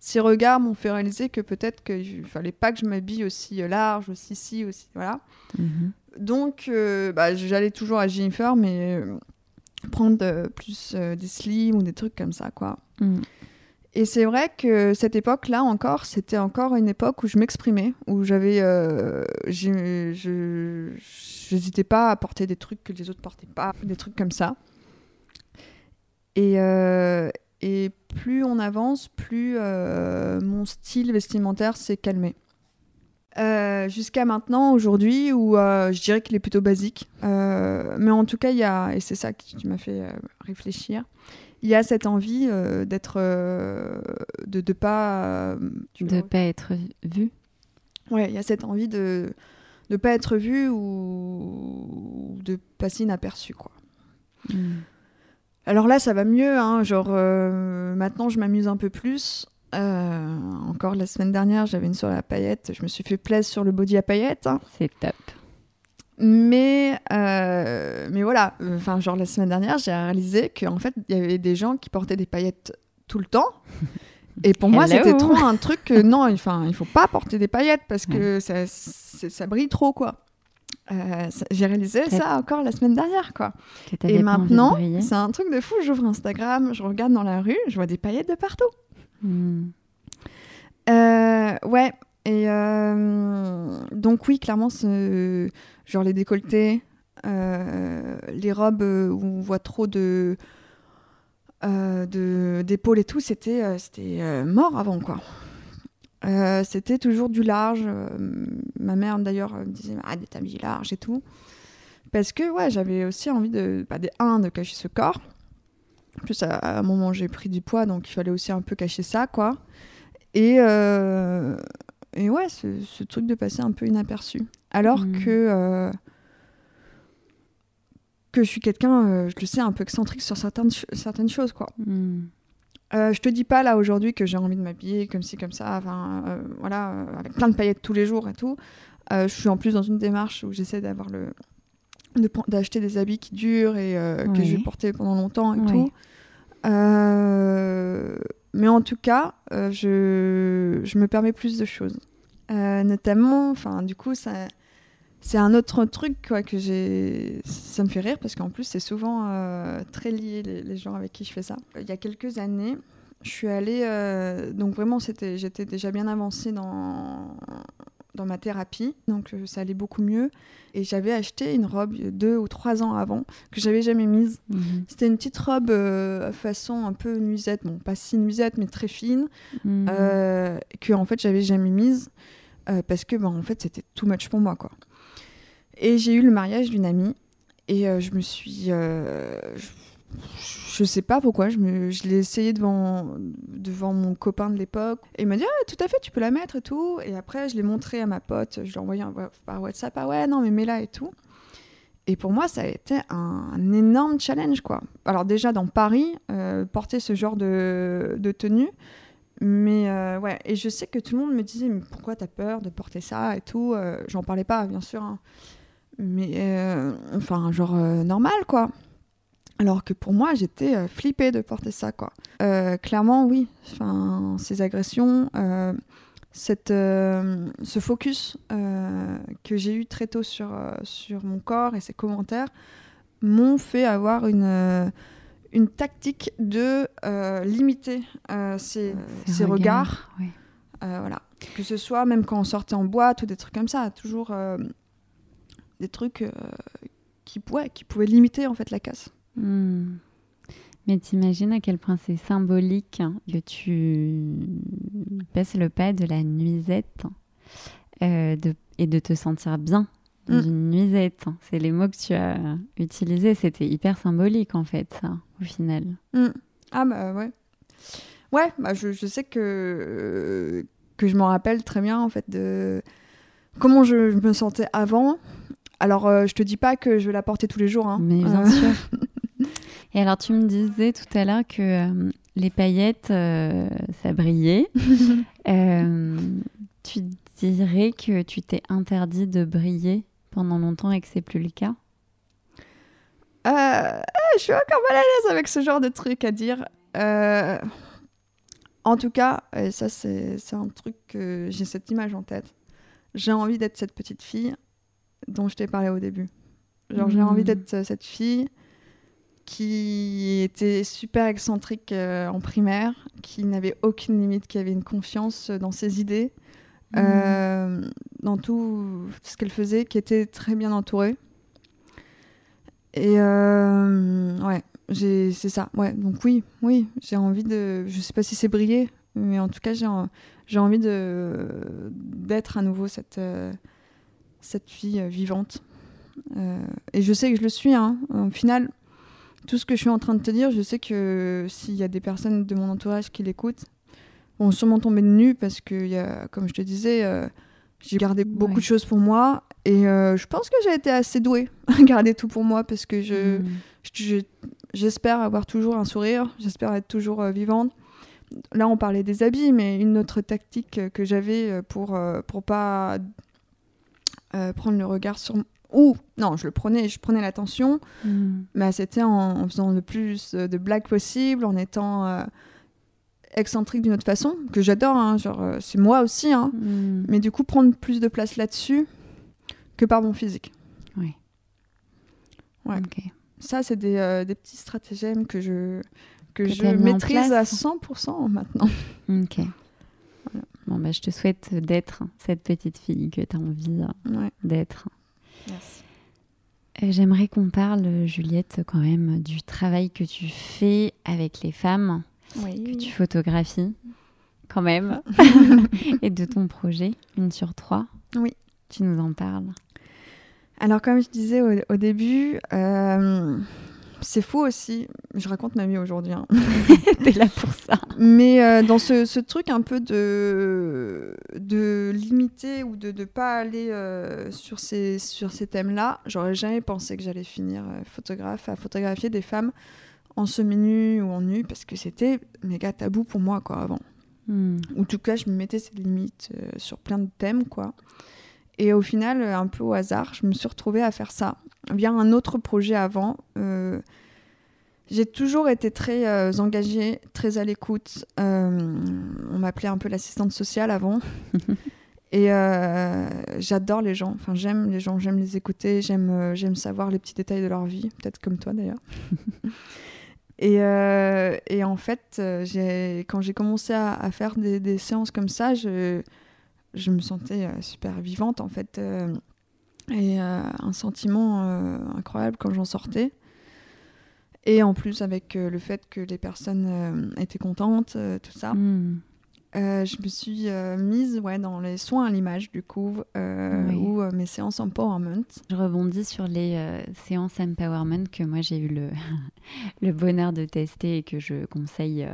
ces regards m'ont fait réaliser que peut-être qu'il fallait pas que je m'habille aussi large, aussi si, aussi voilà. Mm-hmm. Donc, bah, j'allais toujours à Jennifer, mais prendre euh, plus euh, des slims ou des trucs comme ça, quoi. Mm. Et c'est vrai que cette époque-là encore, c'était encore une époque où je m'exprimais, où j'avais, euh, je n'hésitais pas à porter des trucs que les autres portaient pas, des trucs comme ça. Et, et plus on avance, plus mon style vestimentaire s'est calmé. Euh, jusqu'à maintenant, aujourd'hui, où euh, je dirais qu'il est plutôt basique. Euh, mais en tout cas, il y a, et c'est ça qui tu m'as fait réfléchir, il y a cette envie d'être. de ne pas. de pas être vu Ouais, il y a cette envie de ne pas être vu ou de passer inaperçu, quoi. Hmm. Alors là, ça va mieux, hein, genre maintenant je m'amuse un peu plus. Euh, encore la semaine dernière, j'avais une soirée à paillettes. Je me suis fait plaisir sur le body à paillettes. Hein. C'est top. Mais, euh, mais voilà, enfin, genre la semaine dernière, j'ai réalisé qu'en fait, il y avait des gens qui portaient des paillettes tout le temps. Et pour moi, c'était trop un truc que non, enfin, il faut pas porter des paillettes parce que ça, ça, brille trop, quoi. Euh, j'ai réalisé ça encore la semaine dernière, quoi. Et maintenant, c'est un truc de fou. J'ouvre Instagram, je regarde dans la rue, je vois des paillettes de partout. Hmm. Euh, ouais. Et euh, donc oui, clairement, genre les décolletés, les robes où on voit trop de d'épaules et tout, c'était mort avant quoi. c'était toujours du large. ma mère d'ailleurs me disait arrête de t'habiller large et tout. Parce que ouais, j'avais aussi envie de, bah, des, un, de cacher ce corps. En plus, à, un moment, j'ai pris du poids, donc il fallait aussi un peu cacher ça, quoi. Et, euh, et ouais, ce, ce, truc de passer un peu inaperçu. Alors mmh. que, euh, que je suis quelqu'un, euh, je le sais, un peu excentrique sur certaines, certaines choses, quoi. Mmh. je te dis pas là aujourd'hui que j'ai envie de m'habiller comme ci, comme ça, enfin voilà, avec plein de paillettes tous les jours et tout. je suis en plus dans une démarche où j'essaie d'avoir le, d'acheter des habits qui durent et euh, que je vais porter pendant longtemps et tout. Euh, mais en tout cas, euh, je, je, me permets plus de choses. notamment, enfin, du coup, ça, c'est un autre truc quoi, que j'ai. Ça me fait rire parce qu'en plus, c'est souvent très lié les, les, gens avec qui je fais ça. Il y a quelques années, je suis allée. donc vraiment, c'était, j'étais déjà bien avancée dans, dans ma thérapie, donc euh, ça allait beaucoup mieux. Et j'avais acheté une robe deux ou trois ans avant que j'avais jamais mise. Mhm. C'était une petite robe euh, façon un peu nuisette, bon pas si nuisette mais très fine, mhm. euh, que en fait j'avais jamais mise parce que ben, en fait c'était too much pour moi quoi. Et j'ai eu le mariage d'une amie et je me suis je sais pas pourquoi, je, je l'ai essayé devant, devant mon copain de l'époque. Et il m'a dit, ah, tout à fait, tu peux la mettre et tout. Et après, je l'ai montré à ma pote, je l'ai envoyé par WhatsApp, ah ouais, non, mais mets-la et tout. Et pour moi, ça a été un, énorme challenge, quoi. Alors déjà, dans Paris, euh, porter ce genre de, de tenue, mais euh, ouais, et je sais que tout le monde me disait, mais pourquoi t'as peur de porter ça et tout euh, J'en parlais pas, bien sûr. Hein. Mais enfin, genre normal, quoi. Alors que pour moi, j'étais euh, flippée de porter ça, quoi. Euh, clairement, oui. Enfin, ces agressions, euh, cette, ce focus que j'ai eu très tôt sur, sur mon corps et ces commentaires m'ont fait avoir une, une tactique de limiter ces, ces, regards. voilà. Que ce soit même quand on sortait en boîte ou des trucs comme ça, toujours des trucs qui, ouais, qui pouvaient limiter en fait la casse. Hmm. Mais t'imagines à quel point c'est symbolique que tu passes le pas de la nuisette euh, de, et de te sentir bien dans hmm. une nuisette. C'est les mots que tu as utilisés. C'était hyper symbolique en fait, ça, au final. Hmm. Ah bah ouais. Ouais, bah je, je sais que, que je m'en rappelle très bien en fait de comment je, me sentais avant. Alors, euh, je te dis pas que je vais la porter tous les jours. Hein. Mais bien euh, sûr. Et alors, tu me disais tout à l'heure que euh, les paillettes, euh, ça brillait. Euh, tu dirais que tu t'es interdit de briller pendant longtemps et que c'est plus le cas? Je suis encore mal à l'aise avec ce genre de truc à dire. En tout cas, et ça c'est un truc que j'ai cette image en tête. J'ai envie d'être cette petite fille dont je t'ai parlé au début. Genre, j'ai envie hmm. d'être cette fille qui était super excentrique euh, en primaire, qui n'avait aucune limite, qui avait une confiance dans ses idées, mmh. euh, dans tout ce qu'elle faisait, qui était très bien entourée. Et euh, ouais, c'est ça. Ouais, donc oui, oui, j'ai envie de. Je sais pas si c'est briller, mais en tout cas, j'ai envie de d'être à nouveau cette, cette fille vivante. et je sais que je le suis. Hein. Au final, tout ce que je suis en train de te dire, je sais que s'il y a des personnes de mon entourage qui l'écoutent, vont sûrement tomber de nu parce que, y a, comme je te disais, euh, j'ai gardé beaucoup de choses pour moi et euh, je pense que j'ai été assez douée à garder tout pour moi parce que je, hmm. j'espère avoir toujours un sourire, j'espère être toujours euh, vivante. Là, on parlait des habits, mais une autre tactique que j'avais pour pour pas prendre le regard sur ou non, je le prenais, je prenais l'attention, hmm. mais c'était en, faisant le plus de blagues possible, en étant euh, excentrique d'une autre façon, que j'adore, hein, genre euh, c'est moi aussi, hein, hmm. mais du coup prendre plus de place là-dessus que par mon physique. Oui. Ouais. Ça, c'est des, euh, des, petits stratagèmes que je, que, je maîtrise à 100% maintenant. Ok. Bon, bah, je te souhaite d'être cette petite fille que tu as envie d'être. Merci. J'aimerais qu'on parle, Juliette, quand même, du travail que tu fais avec les femmes, que tu photographies, quand même, et de ton projet, une sur trois. Oui. Tu nous en parles. Alors, comme je disais au, début, euh, c'est fou aussi. Je raconte ma vie aujourd'hui. Hein. T'es là pour ça. Mais euh, dans ce, truc un peu de, de limiter ou de ne pas aller euh, sur ces, sur ces thèmes-là, j'aurais jamais pensé que j'allais finir photographe à photographier des femmes en semi-nu ou en nu parce que c'était méga tabou pour moi quoi avant. Ou en tout cas, je me mettais ces limites sur plein de thèmes quoi. Et au final, euh, un peu au hasard, je me suis retrouvée à faire ça via un autre projet avant. Euh, j'ai toujours été très euh, engagée, très à l'écoute. on m'appelait un peu l'assistante sociale avant. Et j'adore les gens. Enfin, j'aime les gens, j'aime les écouter, j'aime j'aime savoir les petits détails de leur vie, peut-être comme toi d'ailleurs. et, et, en fait, quand j'ai commencé à, à faire des, des, séances comme ça, je je me sentais euh, super vivante en fait. Euh, et euh, un sentiment incroyable quand j'en sortais. Et en plus, avec le fait que les personnes étaient contentes, tout ça. Hmm. je me suis mise ouais, dans les soins à l'image, du coup, ou mes séances empowerment. Je rebondis sur les séances empowerment que moi j'ai eu le, le bonheur de tester et que je conseille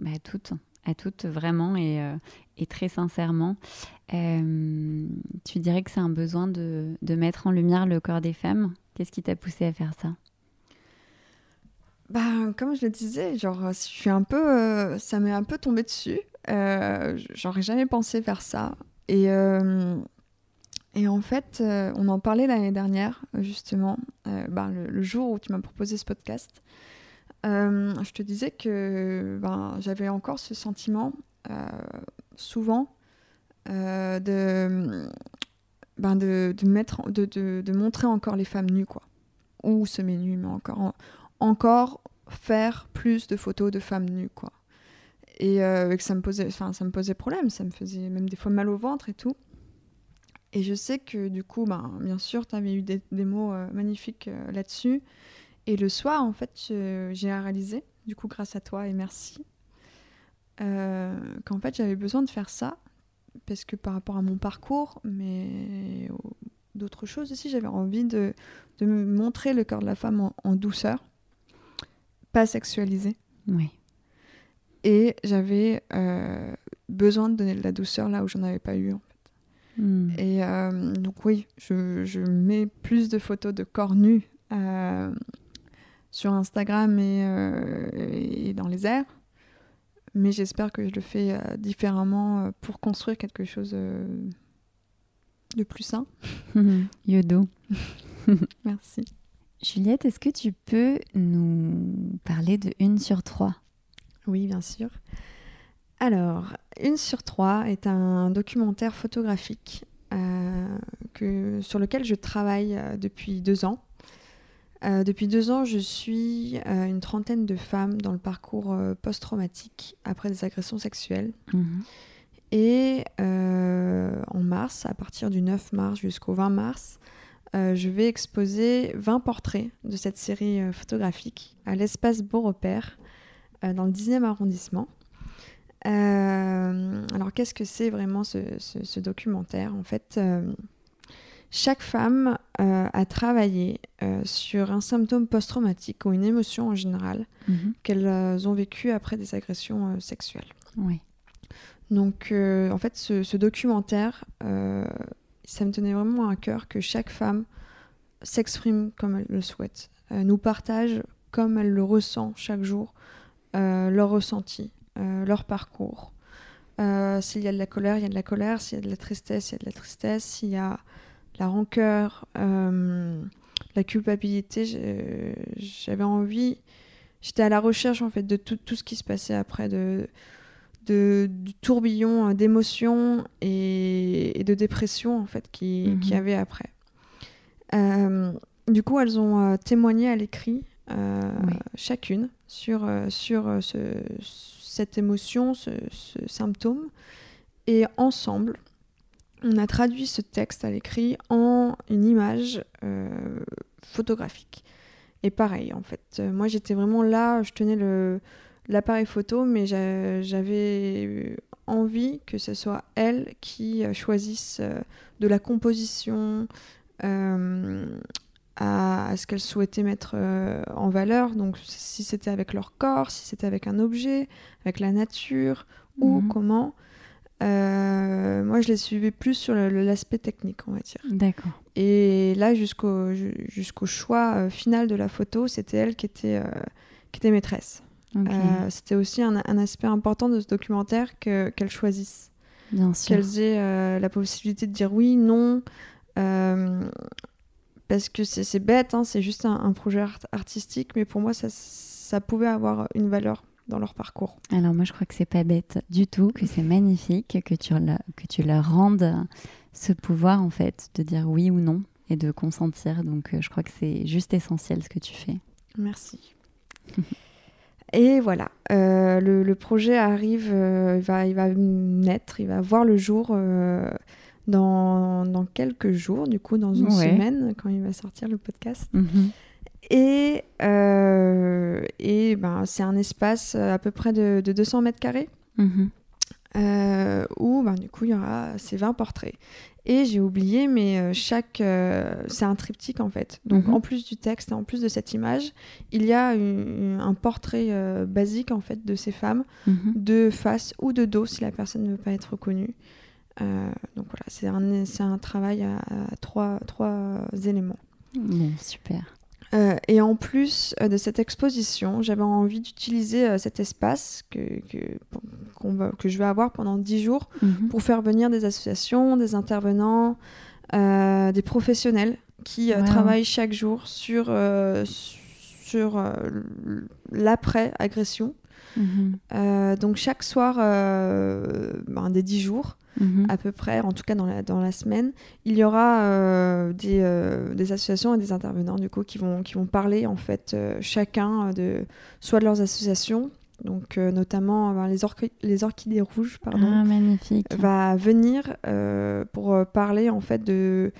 bah, toutes à toutes vraiment et, et très sincèrement. Euh, tu dirais que c'est un besoin de, de, mettre en lumière le corps des femmes. Qu'est-ce qui t'a poussé à faire ça? Bah, comme je le disais, genre, je suis un peu, euh, ça m'est un peu tombé dessus. J'aurais jamais pensé faire ça. Et, et en fait, on en parlait l'année dernière, justement, bah, le, jour où tu m'as proposé ce podcast. Euh, je te disais que ben, j'avais encore ce sentiment, euh, souvent, euh, de, ben de, de, mettre, de, montrer encore les femmes nues, quoi. Ou semi-nues, mais encore, encore faire plus de photos de femmes nues, quoi. Et que ça me, posait, ça me posait problème, ça me faisait même des fois mal au ventre et tout. Et je sais que du coup, ben, bien sûr, tu avais eu des, des mots magnifiques là-dessus. Et le soir, en fait, j'ai réalisé, du coup, grâce à toi et merci, euh, qu'en fait, j'avais besoin de faire ça, parce que par rapport à mon parcours, mais d'autres choses aussi, j'avais envie de, de montrer le corps de la femme en, douceur, pas sexualisé. Oui. Et j'avais euh, besoin de donner de la douceur là où j'en avais pas eu, en fait. Hmm. Et euh, donc oui, je, je, mets plus de photos de corps nus sur Instagram euh, et, dans les airs. Mais j'espère que je le fais euh, différemment euh, pour construire quelque chose de plus sain. Yodo. Merci. Juliette, est-ce que tu peux nous parler de Une sur trois? Oui, bien sûr. Alors, Une sur trois est un documentaire photographique que, sur lequel je travaille depuis deux ans. Euh, depuis deux ans, je suis euh, une trentaine de femmes dans le parcours euh, post-traumatique après des agressions sexuelles. Mhm. Et en mars, à partir du 9 mars jusqu'au 20 mars, je vais exposer 20 portraits de cette série photographique à l'espace Beau Repère, dans le 10e arrondissement. alors qu'est-ce que c'est vraiment ce, ce, documentaire? En fait, chaque femme euh, a travaillé euh, sur un symptôme post-traumatique ou une émotion en général mhm. qu'elles euh, ont vécu après des agressions sexuelles. Oui. Donc, en fait, ce, documentaire, ça me tenait vraiment à cœur que chaque femme s'exprime comme elle le souhaite, nous partage comme elle le ressent chaque jour, leur ressenti, leur parcours. s'il y a de la colère, il y a de la colère. S'il y a de la tristesse, il y a de la tristesse. S'il y a la rancœur, euh, la culpabilité. J'avais envie, j'étais à la recherche en fait de tout, tout, ce qui se passait après, de, de du tourbillon euh, d'émotions et, de dépression en fait qui, mhm. y avait après. Euh, du coup, elles ont témoigné à l'écrit, chacune, sur, sur ce, cette émotion, ce, ce symptôme. Et ensemble, on a traduit ce texte à l'écrit en une image photographique. Et pareil, en fait, moi j'étais vraiment là, je tenais l'appareil photo, mais j'avais envie que ce soit elle qui choisisse de la composition, à, ce qu'elles souhaitaient mettre euh, en valeur. Donc si c'était avec leur corps, si c'était avec un objet, avec la nature ou mhm. comment. Euh, moi, je les suivais plus sur l'aspect technique, on va dire. D'accord. Et là, jusqu'au jusqu'au choix euh, final de la photo, c'était elle qui était, qui était maîtresse. c'était aussi un, un, aspect important de ce documentaire qu'elle choisisse. Qu'elles aient la possibilité de dire oui, non parce que c'est bête, hein, c'est juste un, projet artistique, mais pour moi, ça, ça pouvait avoir une valeur dans leur parcours. Alors moi, je crois que c'est pas bête du tout, que c'est magnifique, que tu, que tu leur rendes ce pouvoir, en fait, de dire oui ou non et de consentir. Donc, euh, je crois que c'est juste essentiel ce que tu fais. Merci. Et voilà, euh, le, projet arrive, euh, il, va, il va naître, il va voir le jour dans, dans, quelques jours, du coup, dans une semaine, quand il va sortir le podcast. Mhm. Et, euh, et ben, c'est un espace à peu près de, de 200 mètres carrés. Mhm. Euh, où ben, du coup il y aura ces 20 portraits. Et j'ai oublié, mais euh, chaque. c'est un triptyque en fait. Donc mhm. en plus du texte et en plus de cette image, il y a un portrait basique en fait de ces femmes, de face ou de dos si la personne ne veut pas être reconnue. Euh, donc voilà, c'est un, un, travail à, trois, trois, éléments. super. Euh, et en plus euh, de cette exposition, j'avais envie d'utiliser cet espace que, que, va, que, je vais avoir pendant dix jours mhm. pour faire venir des associations, des intervenants, des professionnels qui travaillent chaque jour sur, sur l'après-agression. Mhm. donc chaque soir ben, des dix jours, Mhm. à peu près, en tout cas dans la, dans la semaine, il y aura euh, des, euh, des, associations et des intervenants du coup qui vont, qui vont parler en fait euh, chacun de soit de leurs associations, donc notamment ben, les, les orchidées rouges, pardon, ah, magnifique. va venir pour parler en fait de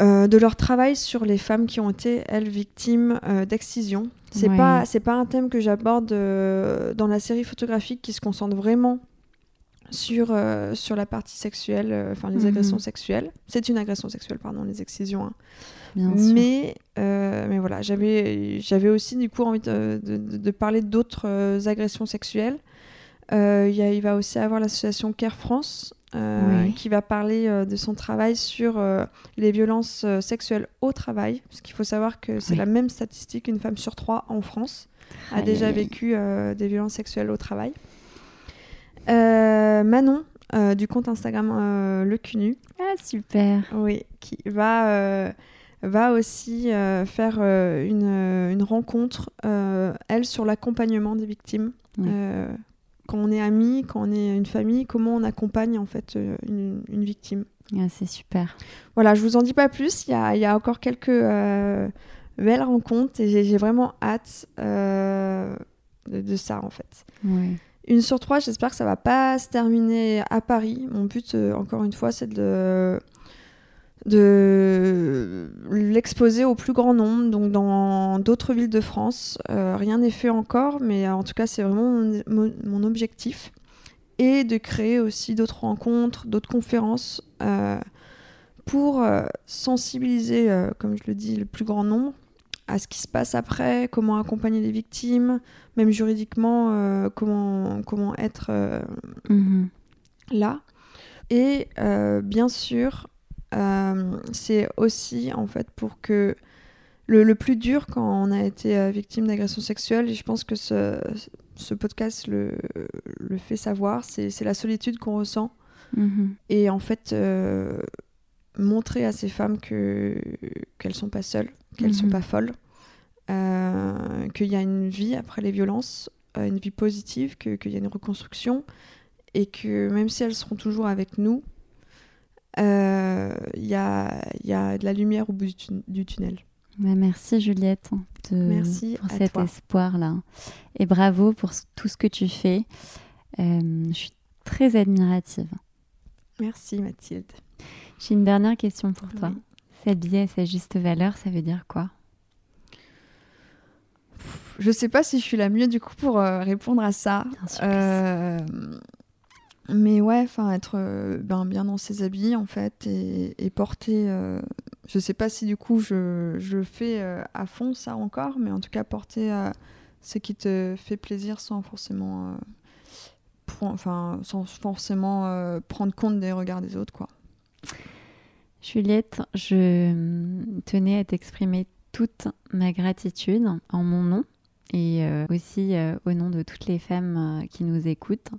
de leur travail sur les femmes qui ont été elles victimes d'excision. C'est pas c'est pas un thème que j'aborde dans la série photographique qui se concentre vraiment sur, euh, sur la partie sexuelle, euh, enfin les mhm. agressions sexuelles. C'est une agression sexuelle, pardon, les excisions. Hein. mais, euh, mais voilà, j'avais, aussi du coup envie de, de, parler d'autres agressions sexuelles. Y a, il va aussi avoir l'association Care France qui va parler de son travail sur les violences sexuelles au travail. Parce qu'il faut savoir que c'est la même statistique, une femme sur trois en France a déjà vécu des violences sexuelles au travail. Euh, Manon, euh, du compte Instagram euh, Le Cunu. Ah, super. Oui, qui va, va aussi faire une, une, rencontre, elle, sur l'accompagnement des victimes. quand on est amis, quand on est une famille, comment on accompagne en fait une, une victime. Ah, c'est super. Voilà, je vous en dis pas plus. Il y a, y a, encore quelques belles rencontres et j'ai vraiment hâte de, de, ça en fait. Oui. Une sur trois, j'espère que ça va pas se terminer à Paris. Mon but, euh, encore une fois, c'est de, l'exposer au plus grand nombre, donc dans d'autres villes de France. Euh, rien n'est fait encore, mais en tout cas, c'est vraiment mon, objectif. Et de créer aussi d'autres rencontres, d'autres conférences euh, pour sensibiliser, comme je le dis, le plus grand nombre à ce qui se passe après, comment accompagner les victimes, même juridiquement, euh, comment, comment être euh, mhm. là. Et euh, bien sûr, c'est aussi en fait pour que le, plus dur quand on a été victime d'agression sexuelle, et je pense que ce, ce podcast le, le, fait savoir, c'est la solitude qu'on ressent. Mhm. Et en fait, montrer à ces femmes que qu'elles sont pas seules, qu'elles ne sont mhm. pas folles, euh, qu'il y a une vie après les violences, euh, une vie positive, qu'il y a une reconstruction, et que même si elles seront toujours avec nous, euh, il y, a, y, a, de la lumière au bout du, tunnel. Bah, merci Juliette de, merci pour cet espoir-là. Et bravo pour tout ce que tu fais. je suis très admirative. Merci Mathilde. J'ai une dernière question pour toi. S'habiller à sa juste valeur, ça veut dire quoi? Je sais pas si je suis la mieux du coup pour euh, répondre à ça. Euh, mais ouais, enfin être euh, ben, bien dans ses habits en fait et, porter. je sais pas si du coup je, je fais à fond ça encore, mais en tout cas porter ce qui te fait plaisir sans forcément, enfin sans forcément prendre compte des regards des autres quoi. Juliette, je tenais à t'exprimer toute ma gratitude en mon nom et euh, aussi euh, au nom de toutes les femmes euh, qui nous écoutent,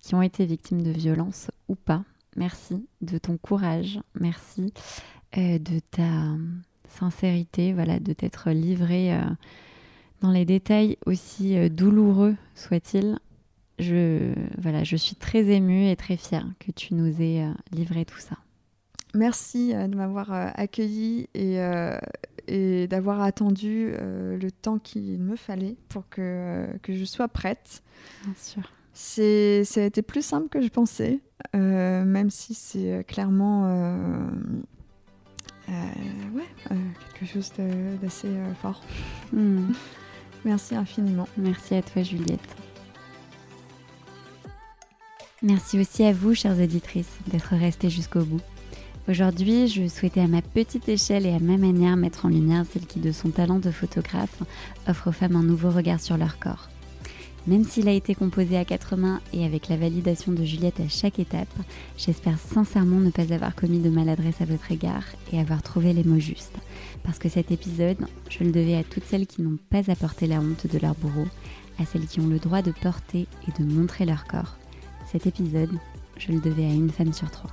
qui ont été victimes de violences ou pas. Merci de ton courage, merci de ta sincérité, voilà, de t'être livrée dans les détails aussi douloureux soient-ils. Je, voilà, je suis très émue et très fière que tu nous aies livré tout ça. Merci de m'avoir accueilli et et d'avoir attendu euh, le temps qu'il me fallait pour que, que je sois prête. Bien sûr. C'est, ça a été plus simple que je pensais, euh, même si c'est euh, clairement ouais, quelque chose d'assez fort. Hmm. Merci infiniment. Merci à toi, Juliette. Merci aussi à vous, chères auditrices, d'être restées jusqu'au bout. Aujourd'hui, je souhaitais à ma petite échelle et à ma manière mettre en lumière celle qui, de son talent de photographe, offre aux femmes un nouveau regard sur leur corps. Même s'il a été composé à quatre mains et avec la validation de Juliette à chaque étape, j'espère sincèrement ne pas avoir commis de maladresse à votre égard et avoir trouvé les mots justes. Parce que cet épisode, je le devais à toutes celles qui n'ont pas apporté la honte de leur bourreau, à celles qui ont le droit de porter et de montrer leur corps. Cet épisode, je le devais à une femme sur trois.